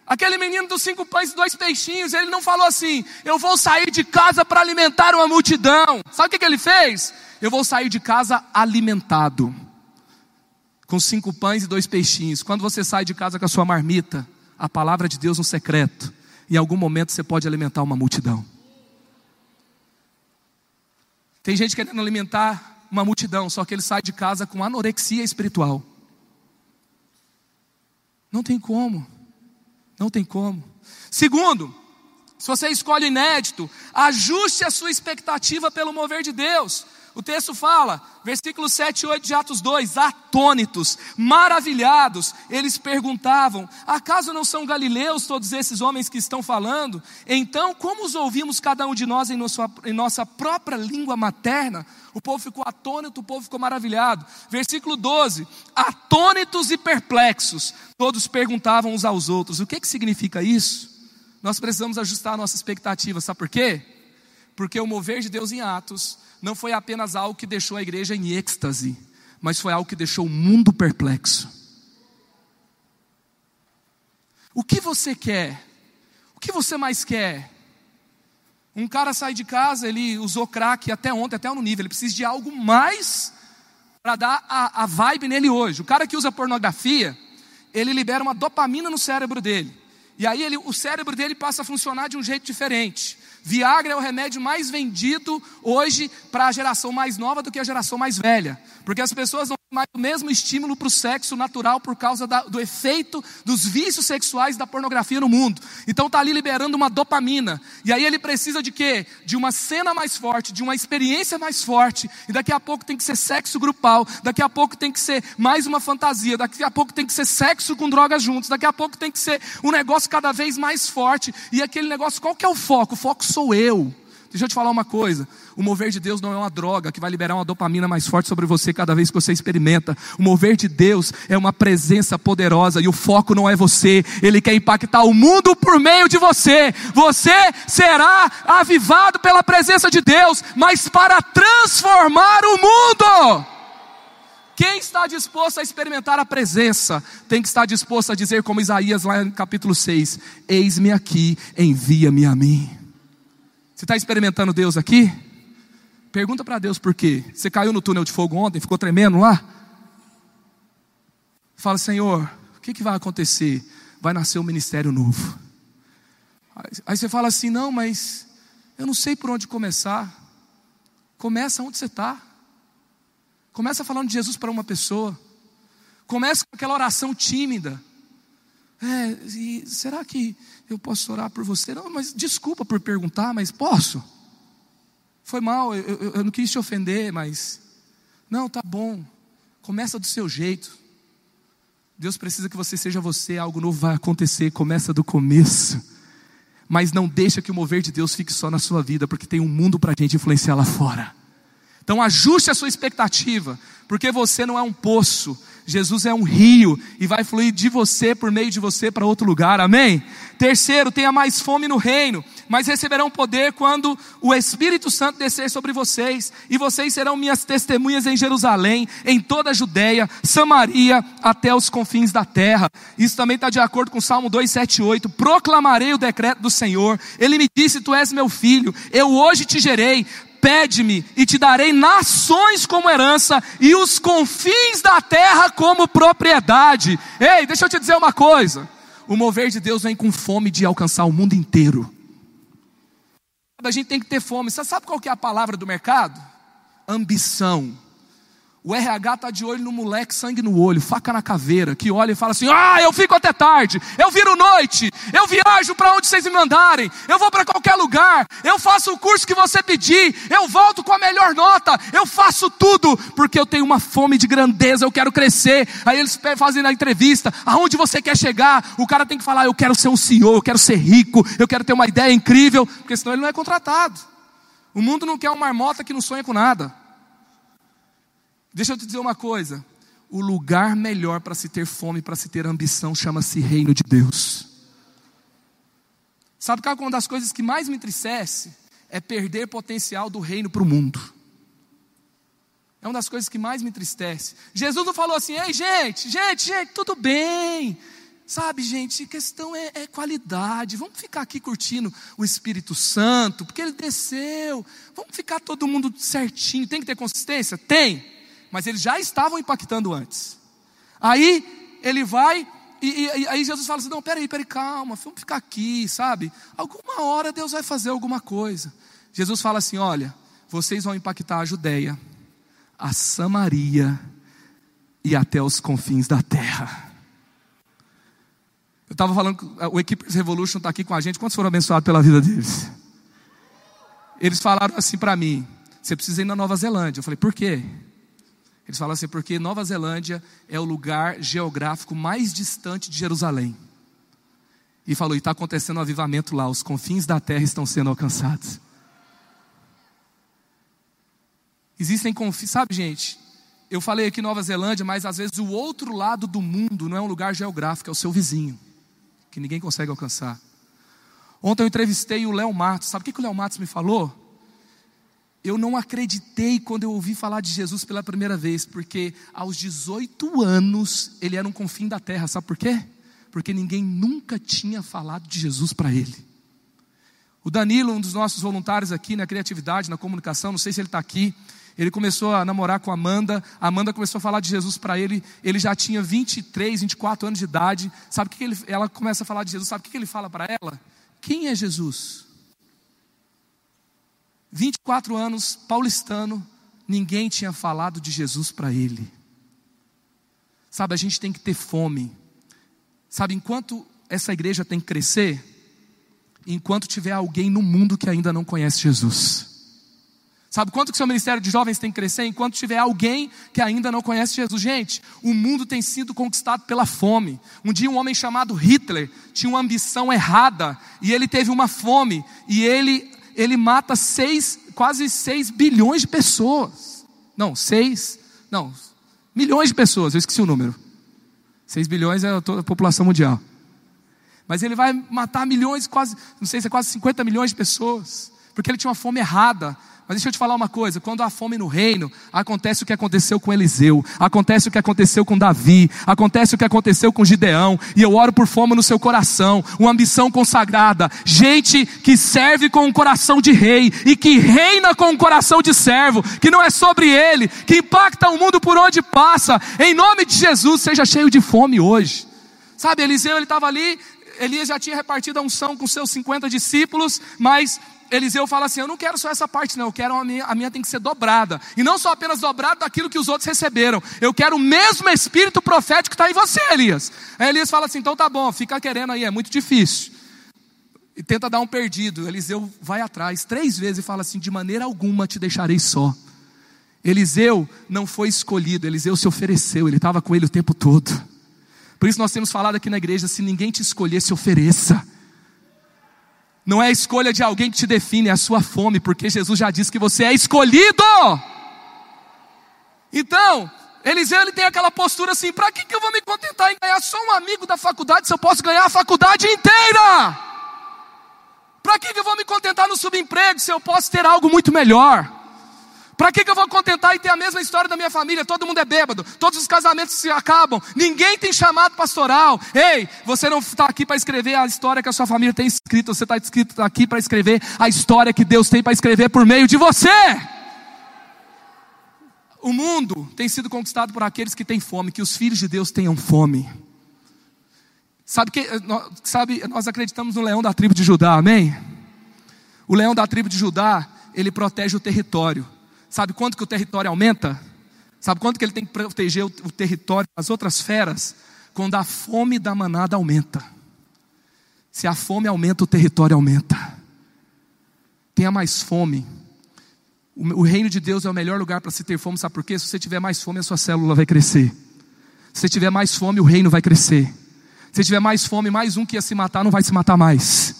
Aquele menino dos cinco pães e dois peixinhos, ele não falou assim: eu vou sair de casa para alimentar uma multidão. Sabe o que, que ele fez? Eu vou sair de casa alimentado, com cinco pães e dois peixinhos. Quando você sai de casa com a sua marmita, a palavra de Deus no secreto, em algum momento você pode alimentar uma multidão. Tem gente querendo alimentar uma multidão, só que ele sai de casa com anorexia espiritual. Não tem como. Não tem como. Segundo, se você escolhe inédito, ajuste a sua expectativa pelo mover de Deus. O texto fala, versículos 7 e 8 de Atos 2: atônitos, maravilhados, eles perguntavam: acaso não são galileus todos esses homens que estão falando? Então, como os ouvimos cada um de nós em, nossa, em nossa própria língua materna? O povo ficou atônito, o povo ficou maravilhado. Versículo 12: atônitos e perplexos, todos perguntavam uns aos outros: o que, que significa isso? Nós precisamos ajustar a nossa expectativa, sabe por quê? Porque o mover de Deus em Atos não foi apenas algo que deixou a igreja em êxtase, mas foi algo que deixou o mundo perplexo. O que você quer? O que você mais quer? Um cara sai de casa, ele usou crack até ontem, até no nível, ele precisa de algo mais para dar a, a vibe nele hoje. O cara que usa pornografia, ele libera uma dopamina no cérebro dele. E aí ele, o cérebro dele passa a funcionar de um jeito diferente. Viagra é o remédio mais vendido hoje para a geração mais nova do que a geração mais velha. Porque as pessoas não têm mais o mesmo estímulo para o sexo natural por causa da, do efeito dos vícios sexuais da pornografia no mundo. Então está ali liberando uma dopamina. E aí ele precisa de quê? De uma cena mais forte, de uma experiência mais forte. E daqui a pouco tem que ser sexo grupal. Daqui a pouco tem que ser mais uma fantasia. Daqui a pouco tem que ser sexo com drogas juntos. Daqui a pouco tem que ser um negócio cada vez mais forte. E aquele negócio, qual que é o foco? O foco sou eu. Deixa eu te falar uma coisa: o mover de Deus não é uma droga que vai liberar uma dopamina mais forte sobre você cada vez que você experimenta. O mover de Deus é uma presença poderosa e o foco não é você, ele quer impactar o mundo por meio de você. Você será avivado pela presença de Deus, mas para transformar o mundo. Quem está disposto a experimentar a presença, tem que estar disposto a dizer, como Isaías lá no capítulo 6: Eis-me aqui, envia-me a mim. Você está experimentando Deus aqui? Pergunta para Deus por quê. Você caiu no túnel de fogo ontem, ficou tremendo lá? Fala, Senhor, o que, que vai acontecer? Vai nascer um ministério novo. Aí você fala assim: não, mas eu não sei por onde começar. Começa onde você está. Começa falando de Jesus para uma pessoa. Começa com aquela oração tímida. É, será que eu posso orar por você? Não, mas desculpa por perguntar, mas posso? Foi mal, eu, eu, eu não quis te ofender, mas. Não, tá bom. Começa do seu jeito. Deus precisa que você seja você, algo novo vai acontecer, começa do começo. Mas não deixa que o mover de Deus fique só na sua vida, porque tem um mundo para a gente influenciar lá fora. Então ajuste a sua expectativa, porque você não é um poço, Jesus é um rio e vai fluir de você, por meio de você, para outro lugar, amém? Terceiro, tenha mais fome no reino, mas receberão poder quando o Espírito Santo descer sobre vocês, e vocês serão minhas testemunhas em Jerusalém, em toda a Judéia, Samaria, até os confins da terra. Isso também está de acordo com Salmo 278. Proclamarei o decreto do Senhor, ele me disse: Tu és meu filho, eu hoje te gerei Pede-me e te darei nações como herança e os confins da terra como propriedade. Ei, deixa eu te dizer uma coisa: o mover de Deus vem com fome de alcançar o mundo inteiro. A gente tem que ter fome. Você sabe qual que é a palavra do mercado? Ambição. O RH está de olho no moleque, sangue no olho, faca na caveira, que olha e fala assim: Ah, eu fico até tarde, eu viro noite, eu viajo para onde vocês me mandarem, eu vou para qualquer lugar, eu faço o curso que você pedir, eu volto com a melhor nota, eu faço tudo, porque eu tenho uma fome de grandeza, eu quero crescer. Aí eles fazem na entrevista: Aonde você quer chegar? O cara tem que falar: Eu quero ser um CEO, eu quero ser rico, eu quero ter uma ideia incrível, porque senão ele não é contratado. O mundo não quer uma marmota que não sonha com nada. Deixa eu te dizer uma coisa: o lugar melhor para se ter fome, para se ter ambição, chama-se reino de Deus. Sabe qual é uma das coisas que mais me entristece? É perder potencial do reino para o mundo. É uma das coisas que mais me entristece. Jesus não falou assim, ei gente, gente, gente, tudo bem. Sabe, gente, questão é, é, qualidade. Vamos ficar aqui curtindo o Espírito Santo, porque ele desceu. Vamos ficar todo mundo certinho. Tem que ter consistência? Tem mas eles já estavam impactando antes. Aí ele vai e, e, e, aí Jesus fala assim: não, peraí, peraí, calma, vamos ficar aqui, sabe? Alguma hora Deus vai fazer alguma coisa. Jesus fala assim: olha, vocês vão impactar a Judéia, a Samaria e até os confins da terra. Eu estava falando, o Equipers Revolution está aqui com a gente. Quantos foram abençoados pela vida deles? Eles falaram assim para mim: você precisa ir na Nova Zelândia. Eu falei: por quê? Eles falam assim, porque Nova Zelândia é o lugar geográfico mais distante de Jerusalém. E falou, e está acontecendo um avivamento lá, os confins da terra estão sendo alcançados. Existem confins, sabe gente? Eu falei aqui Nova Zelândia, mas às vezes o outro lado do mundo não é um lugar geográfico, é o seu vizinho, que ninguém consegue alcançar. Ontem eu entrevistei o Léo Matos, sabe o que, que o Léo Matos me falou? Eu não acreditei quando eu ouvi falar de Jesus pela primeira vez, porque aos 18 anos ele era um confim da terra, sabe por quê? Porque ninguém nunca tinha falado de Jesus para ele. O Danilo, um dos nossos voluntários aqui na criatividade, na comunicação, não sei se ele está aqui, ele começou a namorar com a Amanda, a Amanda começou a falar de Jesus para ele, ele já tinha 23, 24 anos de idade, sabe o que ele, ela começa a falar de Jesus, sabe o que ele fala para ela? Quem é Jesus? 24 anos, paulistano, ninguém tinha falado de Jesus para ele. Sabe, a gente tem que ter fome. Sabe, enquanto essa igreja tem que crescer, enquanto tiver alguém no mundo que ainda não conhece Jesus. Sabe quanto que o seu ministério de jovens tem que crescer enquanto tiver alguém que ainda não conhece Jesus? Gente, o mundo tem sido conquistado pela fome. Um dia um homem chamado Hitler tinha uma ambição errada e ele teve uma fome e ele ele mata seis, quase 6 bilhões de pessoas. Não, 6, não, milhões de pessoas, eu esqueci o número. 6 bilhões é a população mundial. Mas ele vai matar milhões, quase, não sei se é quase 50 milhões de pessoas, porque ele tinha uma fome errada. Mas deixa eu te falar uma coisa: quando há fome no reino, acontece o que aconteceu com Eliseu, acontece o que aconteceu com Davi, acontece o que aconteceu com Gideão, e eu oro por fome no seu coração, uma ambição consagrada, gente que serve com um coração de rei e que reina com um coração de servo, que não é sobre ele, que impacta o mundo por onde passa, em nome de Jesus, seja cheio de fome hoje. Sabe, Eliseu ele estava ali, Elias já tinha repartido a unção com seus 50 discípulos, mas Eliseu fala assim: Eu não quero só essa parte, não. Eu quero a minha, a minha tem que ser dobrada. E não só apenas dobrada daquilo que os outros receberam. Eu quero o mesmo espírito profético que está em você, Elias. Aí Elias fala assim: Então tá bom, fica querendo aí, é muito difícil. E tenta dar um perdido. Eliseu vai atrás três vezes e fala assim: De maneira alguma te deixarei só. Eliseu não foi escolhido, Eliseu se ofereceu, ele estava com ele o tempo todo. Por isso nós temos falado aqui na igreja: se ninguém te escolher, se ofereça. Não é a escolha de alguém que te define, é a sua fome, porque Jesus já disse que você é escolhido. Então, Eliseu ele tem aquela postura assim: para que, que eu vou me contentar em ganhar só um amigo da faculdade se eu posso ganhar a faculdade inteira? Para que, que eu vou me contentar no subemprego se eu posso ter algo muito melhor? Para que, que eu vou contentar e ter a mesma história da minha família? Todo mundo é bêbado, todos os casamentos se acabam, ninguém tem chamado pastoral. Ei, você não está aqui para escrever a história que a sua família tem escrito, você está escrito aqui para escrever a história que Deus tem para escrever por meio de você. O mundo tem sido conquistado por aqueles que têm fome, que os filhos de Deus tenham fome. Sabe que sabe, nós acreditamos no leão da tribo de Judá, amém? O leão da tribo de Judá, ele protege o território. Sabe quanto que o território aumenta? Sabe quanto que ele tem que proteger o, território das outras feras? Quando a fome da manada aumenta. Se a fome aumenta, o território aumenta. Tenha mais fome. O, reino de Deus é o melhor lugar para se ter fome, sabe por quê? Se você tiver mais fome, a sua célula vai crescer. Se você tiver mais fome, o reino vai crescer. Se tiver mais fome, mais um que ia se matar não vai se matar mais.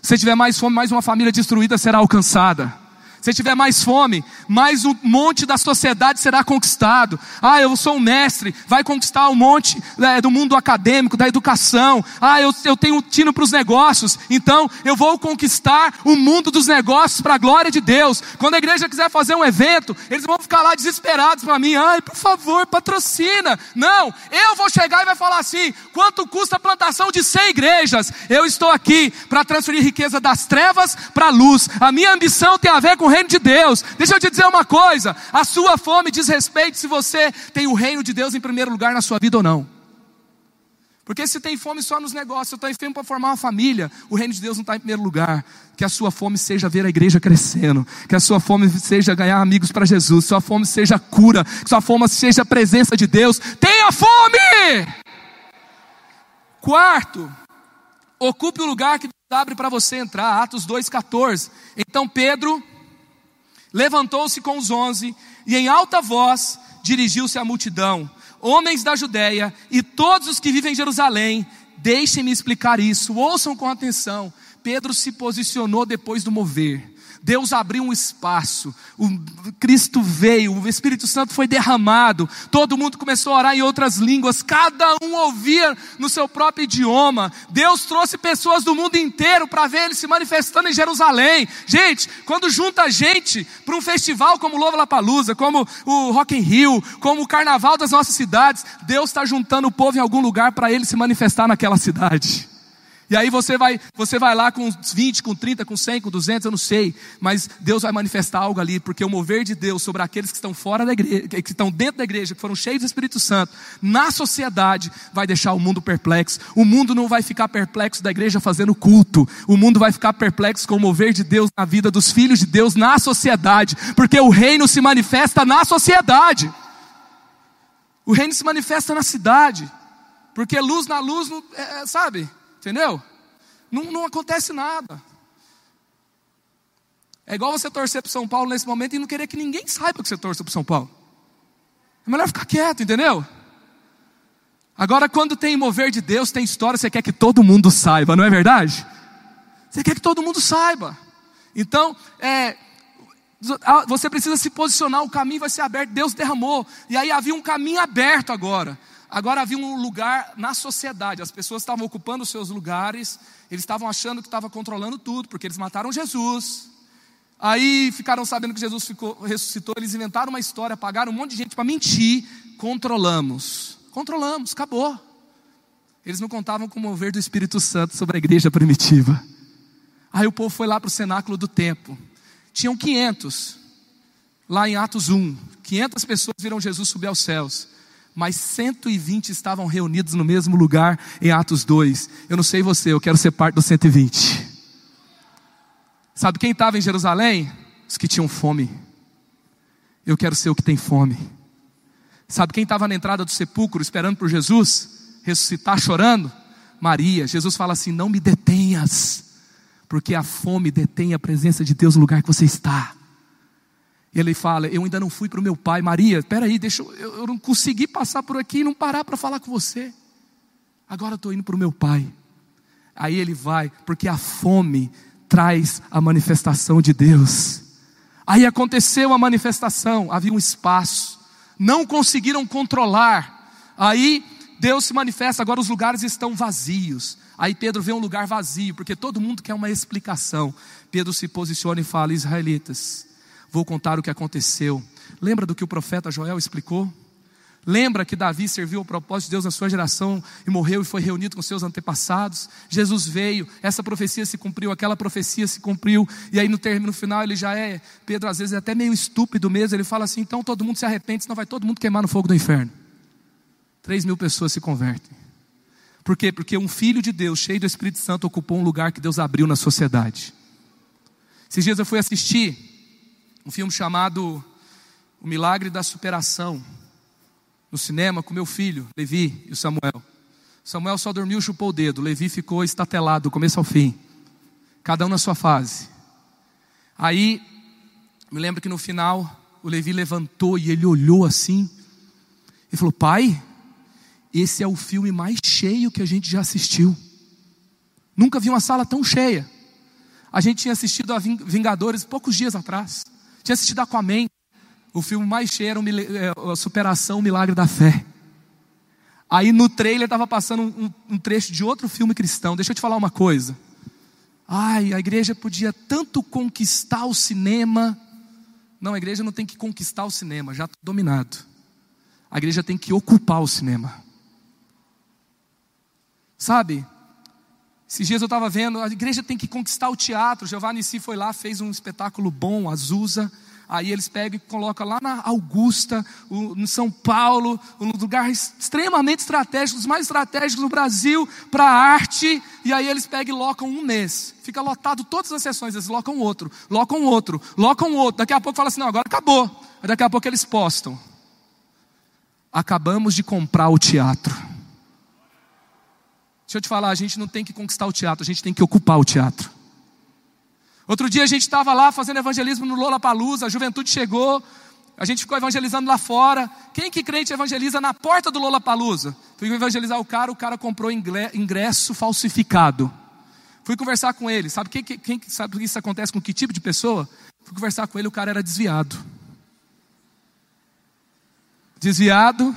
Se tiver mais fome, mais uma família destruída será alcançada. Se tiver mais fome, mais um monte da sociedade será conquistado. Ah, eu sou um mestre, vai conquistar um monte é, do mundo acadêmico, da educação. Ah, eu, eu tenho tino para os negócios, então eu vou conquistar o mundo dos negócios para a glória de Deus. Quando a igreja quiser fazer um evento, eles vão ficar lá desesperados para mim. Ai, por favor, patrocina. Não, eu vou chegar e vai falar assim: quanto custa a plantação de 100 igrejas? Eu estou aqui para transferir riqueza das trevas para a luz. A minha ambição tem a ver com reino de Deus. Deixa eu te dizer uma coisa: a sua fome diz respeito se você tem o reino de Deus em primeiro lugar na sua vida ou não. Porque se tem fome só nos negócios, eu estou fome para formar uma família, o reino de Deus não está em primeiro lugar. Que a sua fome seja ver a igreja crescendo, que a sua fome seja ganhar amigos para Jesus, que sua fome seja cura, que sua fome seja a presença de Deus. Tenha fome! Quarto, ocupe o lugar que Deus abre para você entrar, Atos 2,14. Então Pedro levantou-se com os onze e em alta voz dirigiu-se à multidão: Homens da Judéia e todos os que vivem em Jerusalém, deixem-me explicar isso, ouçam com atenção. Pedro se posicionou depois do mover. Deus abriu um espaço, o Cristo veio, o Espírito Santo foi derramado, todo mundo começou a orar em outras línguas, cada um ouvia no seu próprio idioma. Deus trouxe pessoas do mundo inteiro para ver ele se manifestando em Jerusalém. Gente, quando junta gente para um festival como Louva Palusa, como o Rock in Rio, como o Carnaval das nossas cidades, Deus está juntando o povo em algum lugar para ele se manifestar naquela cidade. E aí você vai, você vai lá com 20, com 30, com 100, com 200, eu não sei, mas Deus vai manifestar algo ali, porque o mover de Deus sobre aqueles que estão fora da igreja, que estão dentro da igreja, que foram cheios do Espírito Santo, na sociedade, vai deixar o mundo perplexo. O mundo não vai ficar perplexo da igreja fazendo culto. O mundo vai ficar perplexo com o mover de Deus na vida dos filhos de Deus na sociedade, porque o reino se manifesta na sociedade. O reino se manifesta na cidade, porque luz na luz, é, é, sabe? Entendeu? Não, não acontece nada. É igual você torcer para São Paulo nesse momento e não querer que ninguém saiba que você torce para São Paulo. É melhor ficar quieto, entendeu? Agora, quando tem mover de Deus, tem história, você quer que todo mundo saiba, não é verdade? Você quer que todo mundo saiba. Então, é, você precisa se posicionar, o caminho vai ser aberto, Deus derramou. E aí havia um caminho aberto agora. Agora havia um lugar na sociedade, as pessoas estavam ocupando os seus lugares, eles estavam achando que estava controlando tudo, porque eles mataram Jesus. Aí ficaram sabendo que Jesus ficou, ressuscitou, eles inventaram uma história, pagaram um monte de gente para mentir. Controlamos, controlamos, acabou. Eles não contavam com o mover do Espírito Santo sobre a igreja primitiva. Aí o povo foi lá para o cenáculo do templo. Tinham 500, lá em Atos 1. 500 pessoas viram Jesus subir aos céus mas 120 estavam reunidos no mesmo lugar em Atos 2. Eu não sei você, eu quero ser parte dos 120. Sabe quem estava em Jerusalém? Os que tinham fome. Eu quero ser o que tem fome. Sabe quem estava na entrada do sepulcro esperando por Jesus ressuscitar chorando? Maria. Jesus fala assim: Não me detenhas, porque a fome detém a presença de Deus no lugar que você está. Ele fala: Eu ainda não fui para o meu pai, Maria, peraí, deixa eu, eu não consegui passar por aqui e não parar para falar com você. Agora estou indo para o meu pai. Aí ele vai, porque a fome traz a manifestação de Deus. Aí aconteceu a manifestação, havia um espaço, não conseguiram controlar. Aí Deus se manifesta, agora os lugares estão vazios. Aí Pedro vê um lugar vazio, porque todo mundo quer uma explicação. Pedro se posiciona e fala: Israelitas, vou contar o que aconteceu. Lembra do que o profeta Joel explicou? Lembra que Davi serviu ao propósito de Deus na sua geração e morreu e foi reunido com seus antepassados? Jesus veio, essa profecia se cumpriu, aquela profecia se cumpriu, e aí no término final ele já é, Pedro às vezes é até meio estúpido mesmo, ele fala assim: então todo mundo se arrepende, senão vai todo mundo queimar no fogo do inferno. Três mil pessoas se convertem. Por quê? Porque um filho de Deus, cheio do Espírito Santo, ocupou um lugar que Deus abriu na sociedade. Esses dias eu fui assistir um filme chamado O Milagre da Superação, no cinema com meu filho, Levi e o Samuel. Samuel só dormiu chupou o dedo, Levi ficou estatelado do começo ao fim, cada um na sua fase. Aí, me lembro que no final, o Levi levantou e ele olhou assim, e falou: Pai, esse é o filme mais cheio que a gente já assistiu. Nunca vi uma sala tão cheia. A gente tinha assistido a Vingadores poucos dias atrás. Tinha assistido Aquaman. O filme mais cheio era é, a superação, o milagre da fé. Aí no trailer estava passando um, um, trecho de outro filme cristão. Deixa eu te falar uma coisa. Ai, a igreja podia tanto conquistar o cinema. Não, a igreja não tem que conquistar o cinema, já está dominado. A igreja tem que ocupar o cinema. Sabe? Esses dias eu estava vendo, a igreja tem que conquistar o teatro. Giovanni Si foi lá, fez um espetáculo bom, Azusa. Aí eles pegam e colocam lá na Augusta, no São Paulo, um lugar extremamente estratégico, dos mais estratégicos do Brasil para arte. E aí eles pegam e locam um mês. Fica lotado todas as sessões, eles locam outro, locam outro, locam outro. Daqui a pouco fala assim: não, agora acabou. Daqui a pouco eles postam. Acabamos de comprar o teatro. Deixa eu te falar, a gente não tem que conquistar o teatro, a gente tem que ocupar o teatro. Outro dia a gente estava lá fazendo evangelismo no Lola Palusa, a juventude chegou, a gente ficou evangelizando lá fora. Quem que crente evangeliza na porta do Lola Palusa? Fui evangelizar o cara, o cara comprou ingresso falsificado. Fui conversar com ele. Sabe quem, quem sabe que isso acontece com que tipo de pessoa? Fui conversar com ele, o cara era desviado. Desviado,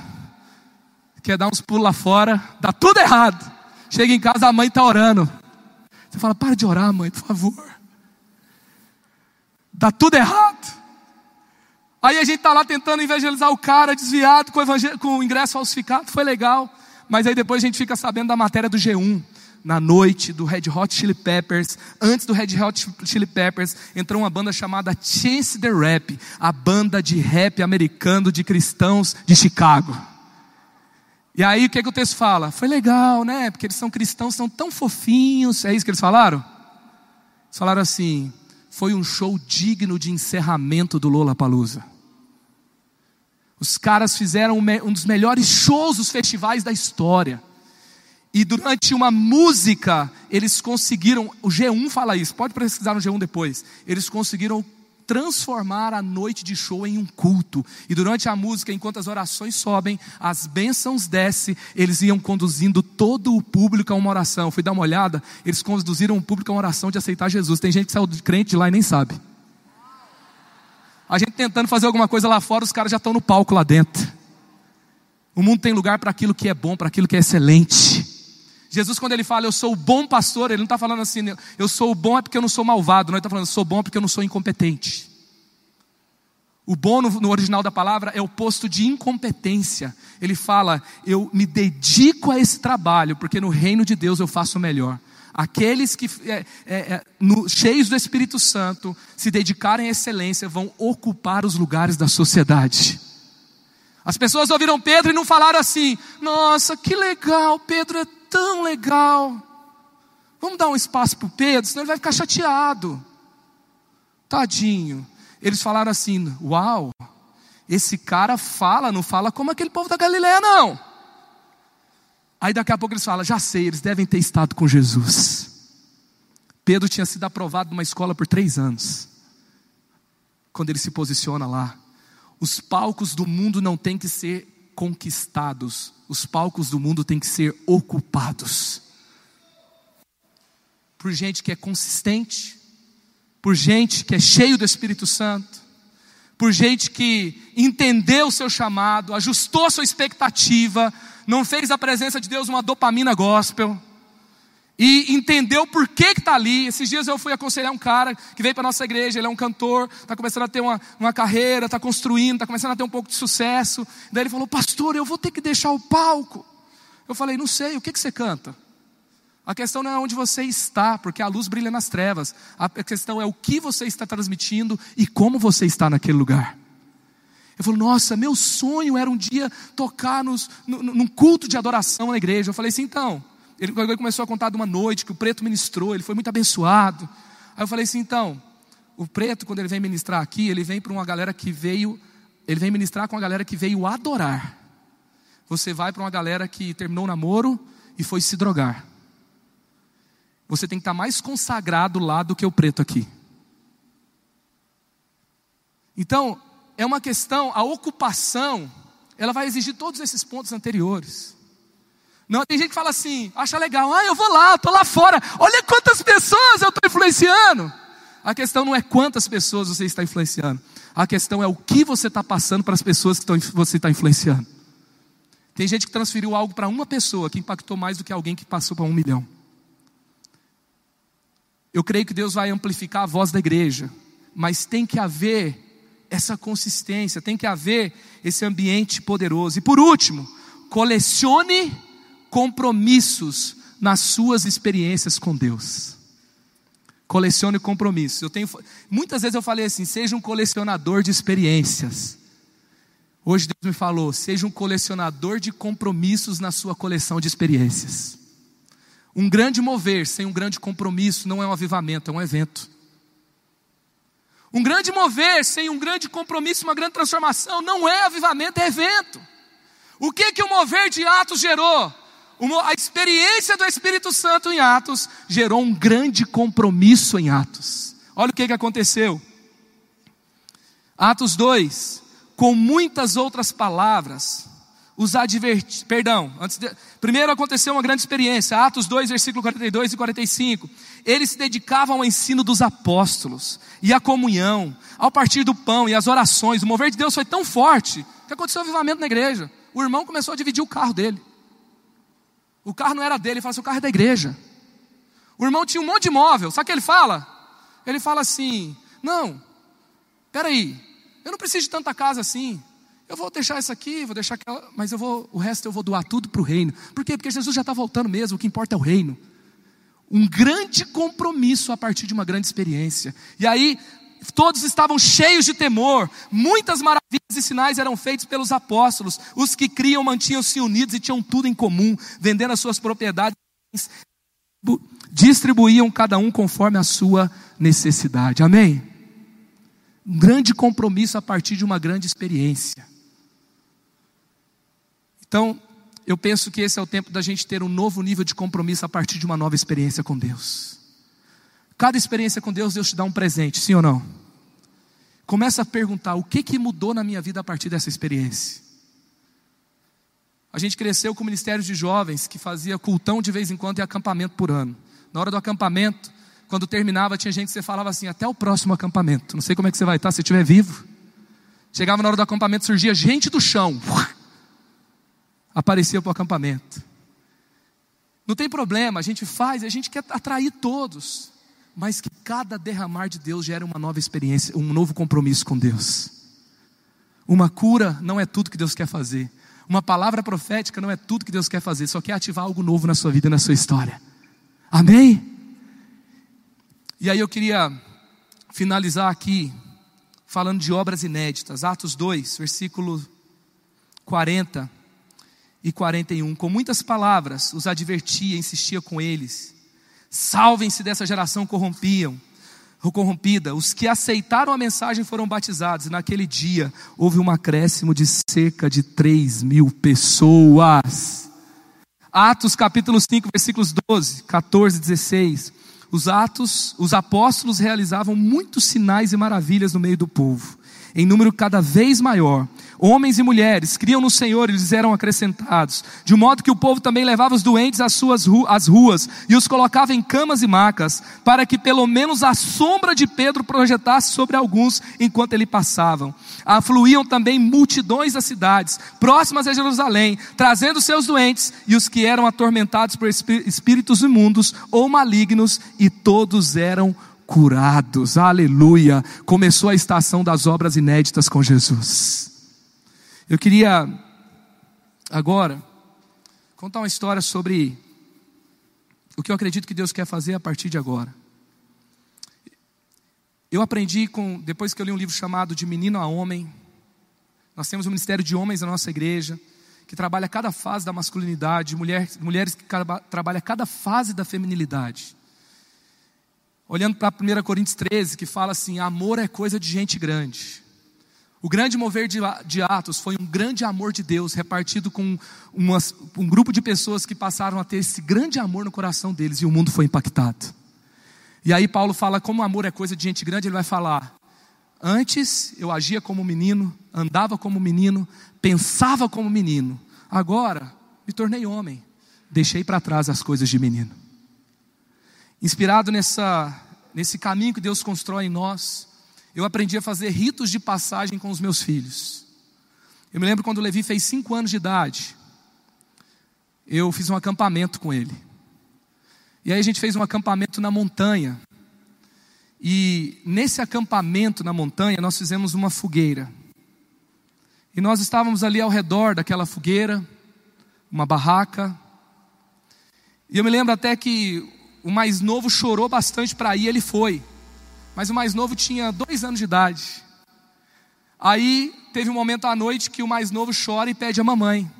quer dar uns pulos lá fora, dá tudo errado. Chega em casa, a mãe está orando. Você fala, para de orar, mãe, por favor. Dá tudo errado. Aí a gente está lá tentando evangelizar o cara, desviado, com, com o ingresso falsificado, foi legal. Mas aí depois a gente fica sabendo da matéria do G1. Na noite do Red Hot Chili Peppers, antes do Red Hot Chili Peppers, entrou uma banda chamada Chance the Rap, a banda de rap americano de cristãos de Chicago. E aí o que, é que o texto fala? Foi legal, né? Porque eles são cristãos, são tão fofinhos. É isso que eles falaram? Eles falaram assim: foi um show digno de encerramento do Lola Palusa. Os caras fizeram um dos melhores shows dos festivais da história. E durante uma música, eles conseguiram, o G1 fala isso, pode pesquisar no G1 depois. Eles conseguiram transformar a noite de show em um culto. E durante a música, enquanto as orações sobem, as bênçãos descem, eles iam conduzindo todo o público a uma oração. fui dar uma olhada, eles conduziram o público a uma oração de aceitar Jesus. Tem gente que saiu de crente de lá e nem sabe. A gente tentando fazer alguma coisa lá fora, os caras já estão no palco lá dentro. O mundo tem lugar para aquilo que é bom, para aquilo que é excelente. Jesus, quando ele fala, eu sou o bom pastor, ele não está falando assim, eu sou o bom é porque eu não sou malvado, não, ele está falando, eu sou bom porque eu não sou incompetente. O bom no, original da palavra é o posto de incompetência. Ele fala, eu me dedico a esse trabalho, porque no reino de Deus eu faço melhor. Aqueles que, é, é, é, no, cheios do Espírito Santo, se dedicarem à excelência, vão ocupar os lugares da sociedade. As pessoas ouviram Pedro e não falaram assim: Nossa, que legal, Pedro é tão legal. Vamos dar um espaço para o Pedro, senão ele vai ficar chateado. Tadinho. Eles falaram assim: Uau, esse cara fala, não fala como aquele povo da Galileia, não. Aí daqui a pouco eles falam: já sei, eles devem ter estado com Jesus. Pedro tinha sido aprovado numa escola por três anos. Quando ele se posiciona lá, os palcos do mundo não têm que ser conquistados, os palcos do mundo têm que ser ocupados. Por gente que é consistente, por gente que é cheio do Espírito Santo, por gente que entendeu o seu chamado, ajustou sua expectativa, não fez a presença de Deus uma dopamina gospel, e entendeu por que está ali. Esses dias eu fui aconselhar um cara que veio para nossa igreja, ele é um cantor, está começando a ter uma, uma carreira, está construindo, está começando a ter um pouco de sucesso. Daí ele falou, pastor, eu vou ter que deixar o palco. Eu falei, não sei, o que, que você canta? A questão não é onde você está, porque a luz brilha nas trevas. A questão é o que você está transmitindo e como você está naquele lugar. Ele falou: Nossa, meu sonho era um dia tocar nos, no, num culto de adoração na igreja. Eu falei assim: então. Ele, começou a contar de uma noite que o preto ministrou, ele foi muito abençoado. Aí eu falei assim: então, o preto, quando ele vem ministrar aqui, ele vem para uma galera que veio, ele vem ministrar com uma galera que veio adorar. Você vai para uma galera que terminou o namoro e foi se drogar. Você tem que estar mais consagrado lá do que o preto aqui. Então, é uma questão, a ocupação, ela vai exigir todos esses pontos anteriores. Não, tem gente que fala assim, acha legal, ah, eu vou lá, estou lá fora, olha quantas pessoas eu estou influenciando. A questão não é quantas pessoas você está influenciando, a questão é o que você está passando para as pessoas que você está influenciando. Tem gente que transferiu algo para uma pessoa que impactou mais do que alguém que passou para um milhão. Eu creio que Deus vai amplificar a voz da igreja, mas tem que haver essa consistência, tem que haver esse ambiente poderoso. E por último, colecione compromissos nas suas experiências com Deus. Colecione compromissos. Eu tenho muitas vezes eu falei assim, seja um colecionador de experiências. Hoje Deus me falou, seja um colecionador de compromissos na sua coleção de experiências. Um grande mover sem um grande compromisso não é um avivamento, é um evento. Um grande mover sem um grande compromisso, uma grande transformação, não é avivamento, é evento. O que que o mover de Atos gerou? A experiência do Espírito Santo em Atos gerou um grande compromisso em Atos. Olha o que, aconteceu. Atos 2, com muitas outras palavras, os advertir, perdão, antes de, primeiro aconteceu uma grande experiência, Atos 2, versículo 42 e 45. Eles se dedicavam ao ensino dos apóstolos e à comunhão, ao partir do pão e às orações. O mover de Deus foi tão forte que aconteceu um avivamento na igreja. O irmão começou a dividir o carro dele. O carro não era dele, ele fala assim: o carro é da igreja. O irmão tinha um monte de imóvel, sabe o que ele fala? Ele fala assim: não, peraí, eu não preciso de tanta casa assim. Eu vou deixar isso aqui, vou deixar aquela, mas eu vou, o resto eu vou doar tudo para o reino. Por quê? Porque Jesus já está voltando mesmo, o que importa é o reino. Um grande compromisso a partir de uma grande experiência. E aí, todos estavam cheios de temor, muitas maravilhas e sinais eram feitos pelos apóstolos. Os que criam mantinham-se unidos e tinham tudo em comum, vendendo as suas propriedades, distribuíam cada um conforme a sua necessidade. Amém? Um grande compromisso a partir de uma grande experiência. Então, eu penso que esse é o tempo da gente ter um novo nível de compromisso a partir de uma nova experiência com Deus. Cada experiência com Deus, Deus te dá um presente, sim ou não? Começa a perguntar: o que, que mudou na minha vida a partir dessa experiência? A gente cresceu com o ministério de jovens que fazia cultão de vez em quando e acampamento por ano. Na hora do acampamento, quando terminava, tinha gente que você falava assim: até o próximo acampamento. Não sei como é que você vai estar se estiver vivo. Chegava na hora do acampamento, surgia gente do chão aparecia para o acampamento. Não tem problema, a gente faz, a gente quer atrair todos, mas que cada derramar de Deus gere uma nova experiência, um novo compromisso com Deus. Uma cura não é tudo que Deus quer fazer. Uma palavra profética não é tudo que Deus quer fazer, só quer ativar algo novo na sua vida e na sua história. Amém? E aí eu queria finalizar aqui falando de obras inéditas. Atos 2, versículo 40 e 41. Com muitas palavras os advertia, insistia com eles. Salvem-se dessa geração corrompiam, corrompida. Os que aceitaram a mensagem foram batizados. E naquele dia houve um acréscimo de cerca de 3 mil pessoas. Atos capítulo 5, versículos 12, 14 e 16. Os atos, os apóstolos realizavam muitos sinais e maravilhas no meio do povo, em número cada vez maior Homens e mulheres criam no Senhor e lhes eram acrescentados, de modo que o povo também levava os doentes às suas às ruas e os colocava em camas e macas, para que pelo menos a sombra de Pedro projetasse sobre alguns enquanto ele passavam. Afluíam também multidões das cidades próximas a Jerusalém, trazendo seus doentes e os que eram atormentados por espíritos imundos ou malignos, e todos eram curados. Aleluia! Começou a estação das obras inéditas com Jesus. Eu queria agora contar uma história sobre o que eu acredito que Deus quer fazer a partir de agora. Eu aprendi com, depois que eu li um livro chamado De Menino a Homem. Nós temos um ministério de homens na nossa igreja, que trabalha cada fase da masculinidade, mulher, mulheres que trabalham cada fase da feminilidade. Olhando para 1 Coríntios 13, que fala assim: amor é coisa de gente grande. O grande mover de, de, Atos foi um grande amor de Deus repartido com umas, um grupo de pessoas que passaram a ter esse grande amor no coração deles e o mundo foi impactado. E aí Paulo fala como amor é coisa de gente grande, ele vai falar: Antes eu agia como menino, andava como menino, pensava como menino. Agora me tornei homem, deixei para trás as coisas de menino. Inspirado nessa, nesse caminho que Deus constrói em nós, eu aprendi a fazer ritos de passagem com os meus filhos. Eu me lembro quando o Levi fez cinco anos de idade, eu fiz um acampamento com ele. E aí a gente fez um acampamento na montanha. E nesse acampamento na montanha nós fizemos uma fogueira. E nós estávamos ali ao redor daquela fogueira, uma barraca. E eu me lembro até que o mais novo chorou bastante para ir, ele foi mas o mais novo tinha dois anos de idade. Aí teve um momento à noite que o mais novo chora e pede a mamãe.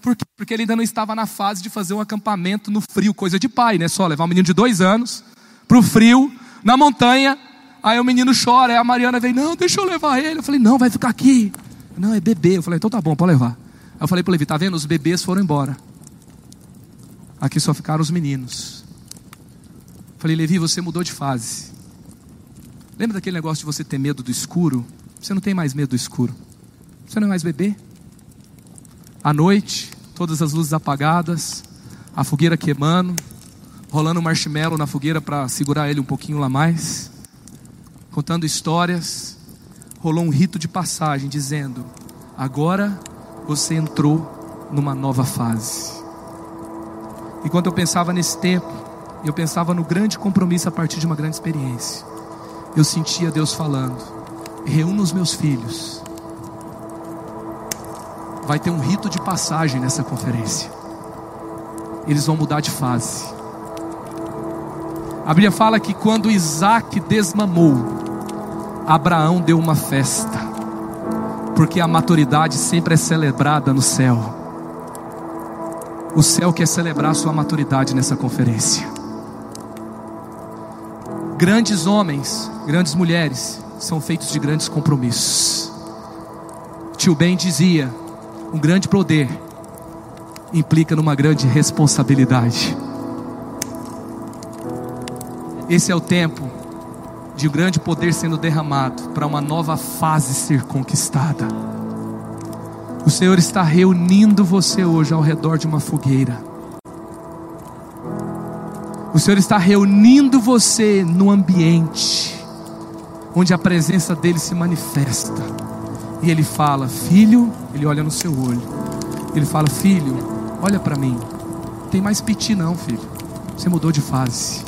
Por quê? Porque ele ainda não estava na fase de fazer um acampamento no frio, coisa de pai, né? Só levar um menino de dois anos para o frio, na montanha. Aí o menino chora, aí a Mariana vem, não, deixa eu levar ele. Eu falei, não, vai ficar aqui. Não, é bebê. Eu falei, então tá bom, pode levar. Aí eu falei para Levi, tá vendo? Os bebês foram embora. Aqui só ficaram os meninos. Falei, Levi, você mudou de fase. Lembra daquele negócio de você ter medo do escuro? Você não tem mais medo do escuro. Você não é mais bebê. À noite, todas as luzes apagadas, a fogueira queimando, rolando um marshmallow na fogueira para segurar ele um pouquinho lá mais, contando histórias. Rolou um rito de passagem dizendo: agora você entrou numa nova fase. Enquanto eu pensava nesse tempo, eu pensava no grande compromisso a partir de uma grande experiência eu sentia Deus falando: reúna os meus filhos, vai ter um rito de passagem nessa conferência. Eles vão mudar de fase. A Bíblia fala que quando Isaac desmamou, Abraão deu uma festa, porque a maturidade sempre é celebrada no céu. O céu quer celebrar sua maturidade nessa conferência. Grandes homens, grandes mulheres são feitos de grandes compromissos. Tio Ben dizia: um grande poder implica numa grande responsabilidade. Esse é o tempo de um grande poder sendo derramado para uma nova fase ser conquistada. O Senhor está reunindo você hoje ao redor de uma fogueira. O Senhor está reunindo você no ambiente onde a presença dele se manifesta. E ele fala: Filho, ele olha no seu olho. Ele fala: Filho, olha para mim. Tem mais piti, não, filho. Você mudou de fase.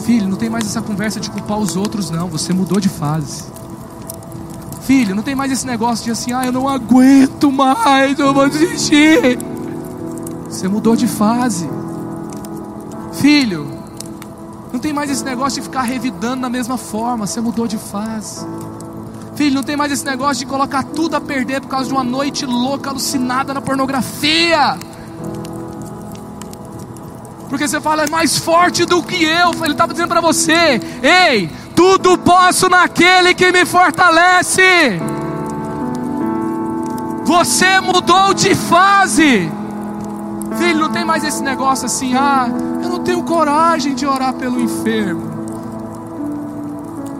Filho, não tem mais essa conversa de culpar os outros, não. Você mudou de fase. Filho, não tem mais esse negócio de assim, ah, eu não aguento mais, eu vou desistir. Você mudou de fase. Filho, não tem mais esse negócio de ficar revidando na mesma forma, você mudou de fase. Filho, não tem mais esse negócio de colocar tudo a perder por causa de uma noite louca, alucinada na pornografia. Porque você fala, é mais forte do que eu. Ele estava dizendo para você: Ei, tudo posso naquele que me fortalece. Você mudou de fase. Filho, não tem mais esse negócio assim, ah, eu não tenho coragem de orar pelo enfermo.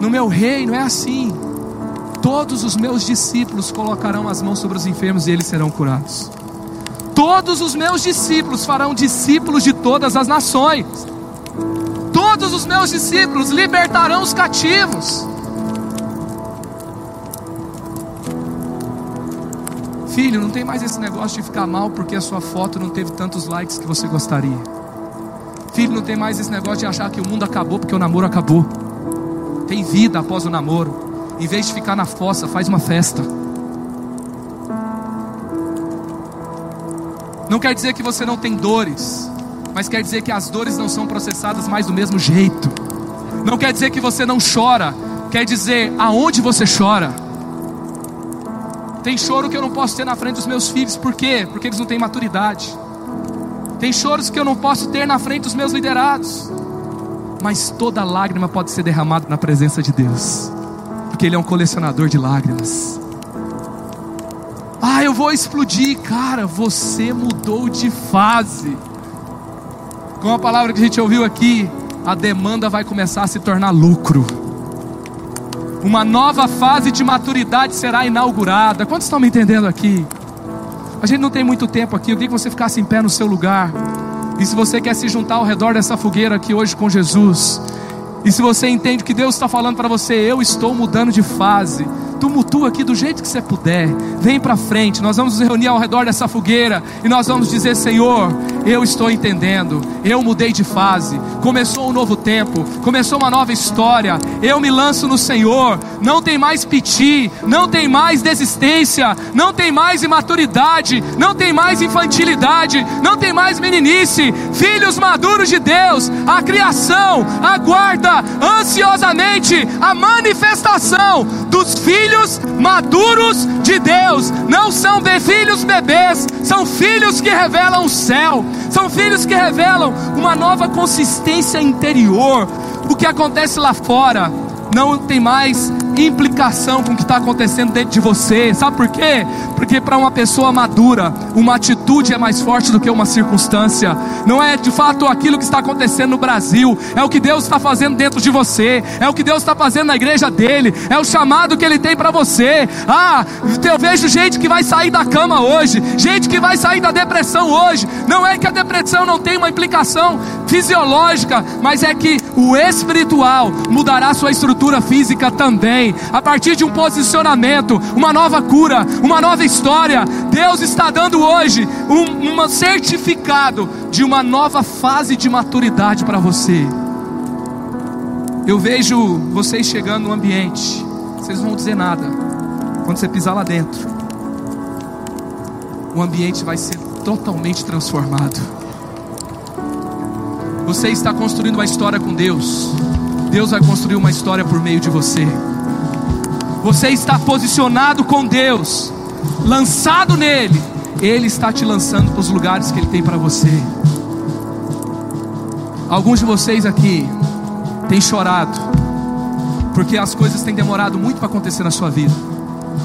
No meu reino é assim todos os meus discípulos colocarão as mãos sobre os enfermos e eles serão curados. Todos os meus discípulos farão discípulos de todas as nações. Todos os meus discípulos libertarão os cativos. Filho, não tem mais esse negócio de ficar mal porque a sua foto não teve tantos likes que você gostaria. Filho, não tem mais esse negócio de achar que o mundo acabou porque o namoro acabou. Tem vida após o namoro. Em vez de ficar na fossa, faz uma festa. Não quer dizer que você não tem dores, mas quer dizer que as dores não são processadas mais do mesmo jeito. Não quer dizer que você não chora, quer dizer aonde você chora. Tem choro que eu não posso ter na frente dos meus filhos, por quê? Porque eles não têm maturidade. Tem choros que eu não posso ter na frente dos meus liderados, mas toda lágrima pode ser derramada na presença de Deus porque ele é um colecionador de lágrimas. Ah, eu vou explodir, cara. Você mudou de fase. Com a palavra que a gente ouviu aqui, a demanda vai começar a se tornar lucro. Uma nova fase de maturidade será inaugurada. Quantos estão me entendendo aqui? A gente não tem muito tempo aqui. Eu queria que você ficasse em pé no seu lugar. E se você quer se juntar ao redor dessa fogueira aqui hoje com Jesus, e se você entende que Deus está falando para você, eu estou mudando de fase, tumultua aqui do jeito que você puder, vem para frente, nós vamos nos reunir ao redor dessa fogueira e nós vamos dizer: Senhor, eu estou entendendo, eu mudei de fase, começou um novo tempo, começou uma nova história, eu me lanço no Senhor, não tem mais piti, não tem mais desistência, não tem mais imaturidade, não tem mais infantilidade, não tem mais meninice, filhos maduros de Deus, a criação aguarda ansiosamente a manifestação dos filhos maduros de Deus, não são filhos bebês, são filhos que revelam o céu, são filhos que revelam uma nova consistência interior. O que acontece lá fora não tem mais implicação com o que está acontecendo dentro de você. Sabe por quê? Porque para uma pessoa madura, uma atitude é mais forte do que uma circunstância. Não é de fato aquilo que está acontecendo no Brasil, é o que Deus está fazendo dentro de você, é o que Deus está fazendo na igreja dele, é o chamado que ele tem para você. Ah, eu vejo gente que vai sair da cama hoje, gente que vai sair da depressão hoje. Não é que a depressão não tem uma implicação fisiológica, mas é que o espiritual mudará sua estrutura física também a partir de um posicionamento, uma nova cura, uma nova história. Deus está dando hoje um, um certificado de uma nova fase de maturidade para você. Eu vejo vocês chegando no ambiente, vocês não vão dizer nada quando você pisar lá dentro. o ambiente vai ser totalmente transformado. Você está construindo uma história com Deus. Deus vai construir uma história por meio de você. Você está posicionado com Deus, lançado nele. Ele está te lançando para os lugares que Ele tem para você. Alguns de vocês aqui têm chorado, porque as coisas têm demorado muito para acontecer na sua vida.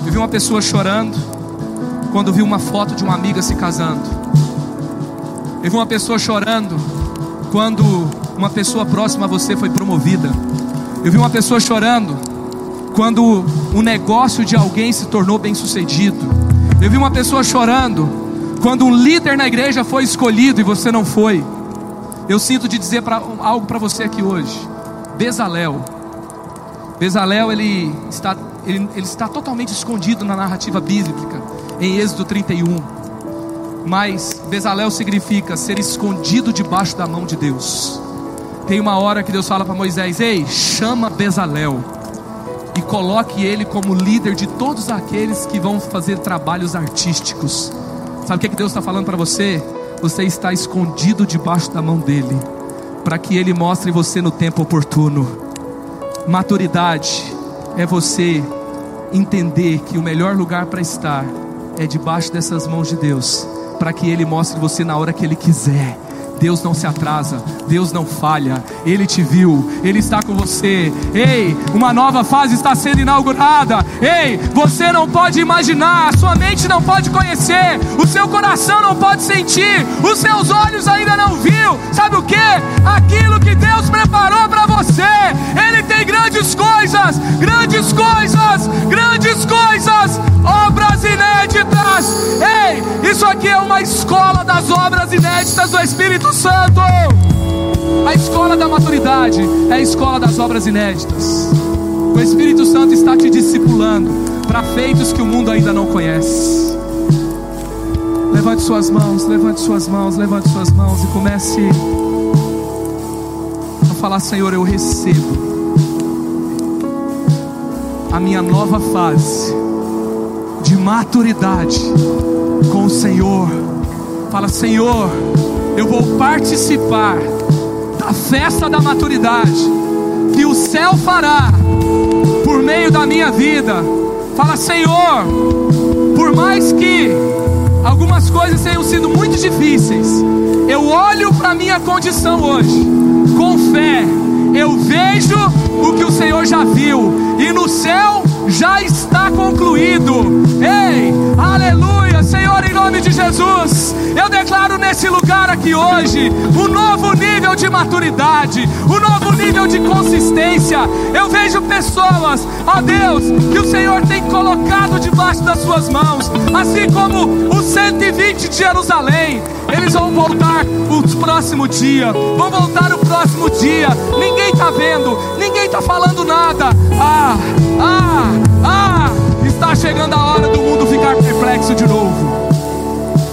Eu vi uma pessoa chorando quando viu uma foto de uma amiga se casando. Eu vi uma pessoa chorando quando uma pessoa próxima a você foi promovida. Eu vi uma pessoa chorando quando o negócio de alguém se tornou bem sucedido. Eu vi uma pessoa chorando quando um líder na igreja foi escolhido e você não foi. Eu sinto de dizer pra, algo para você aqui hoje. Bezalel. Bezalel ele está, ele, ele está totalmente escondido na narrativa bíblica, em Êxodo 31. Mas Bezalel significa ser escondido debaixo da mão de Deus. Tem uma hora que Deus fala para Moisés: Ei, chama Bezalel e coloque ele como líder de todos aqueles que vão fazer trabalhos artísticos. Sabe o que, é que Deus está falando para você? Você está escondido debaixo da mão dele, para que ele mostre você no tempo oportuno. Maturidade é você entender que o melhor lugar para estar é debaixo dessas mãos de Deus para que Ele mostre você na hora que Ele quiser. Deus não se atrasa, Deus não falha, Ele te viu, Ele está com você. Ei, uma nova fase está sendo inaugurada. Ei, você não pode imaginar, a sua mente não pode conhecer, o seu coração não pode sentir, os seus olhos ainda não viu. Sabe o que? Aquilo que Deus preparou para você. Ele tem grandes coisas, grandes coisas, grandes coisas, obras inéditas. Ei, isso aqui é uma escola das obras inéditas do Espírito Santo. A escola da maturidade é a escola das obras inéditas. O Espírito Santo está te discipulando para feitos que o mundo ainda não conhece. Levante suas mãos, levante suas mãos, levante suas mãos e comece a falar: Senhor, eu recebo a minha nova fase de maturidade com o Senhor. Fala, Senhor eu vou participar da festa da maturidade que o céu fará por meio da minha vida. Fala, Senhor, por mais que algumas coisas tenham sido muito difíceis, eu olho para a minha condição hoje, com fé, eu vejo o que o Senhor já viu, e no céu já está concluído. Ei, aleluia, Senhor, em nome de Jesus, eu declaro nesse lugar aqui hoje um novo nível de maturidade, um novo nível de consistência. Eu vejo pessoas, ó Deus, que o Senhor tem colocado debaixo das suas mãos, assim como os 120 de Jerusalém. Eles vão voltar o próximo dia, vão voltar o próximo dia. Ninguém está vendo, ninguém está falando nada. Ah, ah, ah, está chegando a hora do mundo ficar perplexo de novo.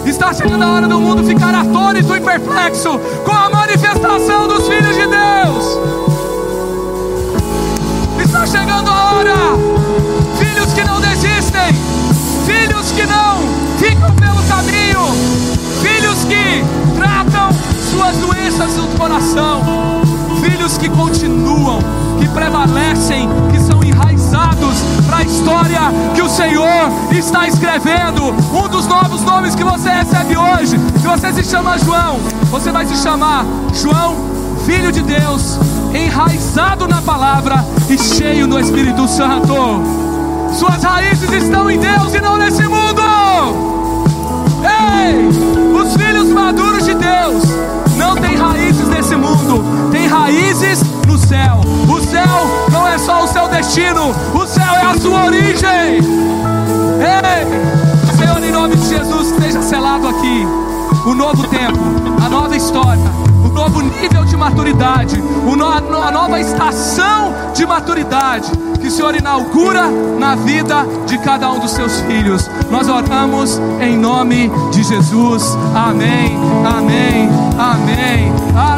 Está chegando a hora do mundo ficar atônito e perplexo com a manifestação dos filhos de Deus. Está chegando a hora, filhos que não desistem, filhos que não ficam pelo caminho, filhos que tratam suas doenças do coração, filhos que continuam, que prevalecem, que são enraizados para a história que o Senhor está escrevendo. Um dos novos nomes que você recebe hoje, se você se chama João, você vai se chamar João, filho de Deus, enraizado na palavra e cheio do Espírito Santo. Suas raízes estão em Deus e não nesse mundo. Ei, os filhos maduros de Deus não têm raízes nesse mundo, raízes no céu. O céu não é só o seu destino, o céu é a sua origem. Ei, Senhor, em nome de Jesus, esteja selado aqui o novo tempo, a nova história, o novo nível de maturidade, a nova estação de maturidade que o Senhor inaugura na vida de cada um dos seus filhos. Nós oramos em nome de Jesus. Amém, amém, amém. Aleluia.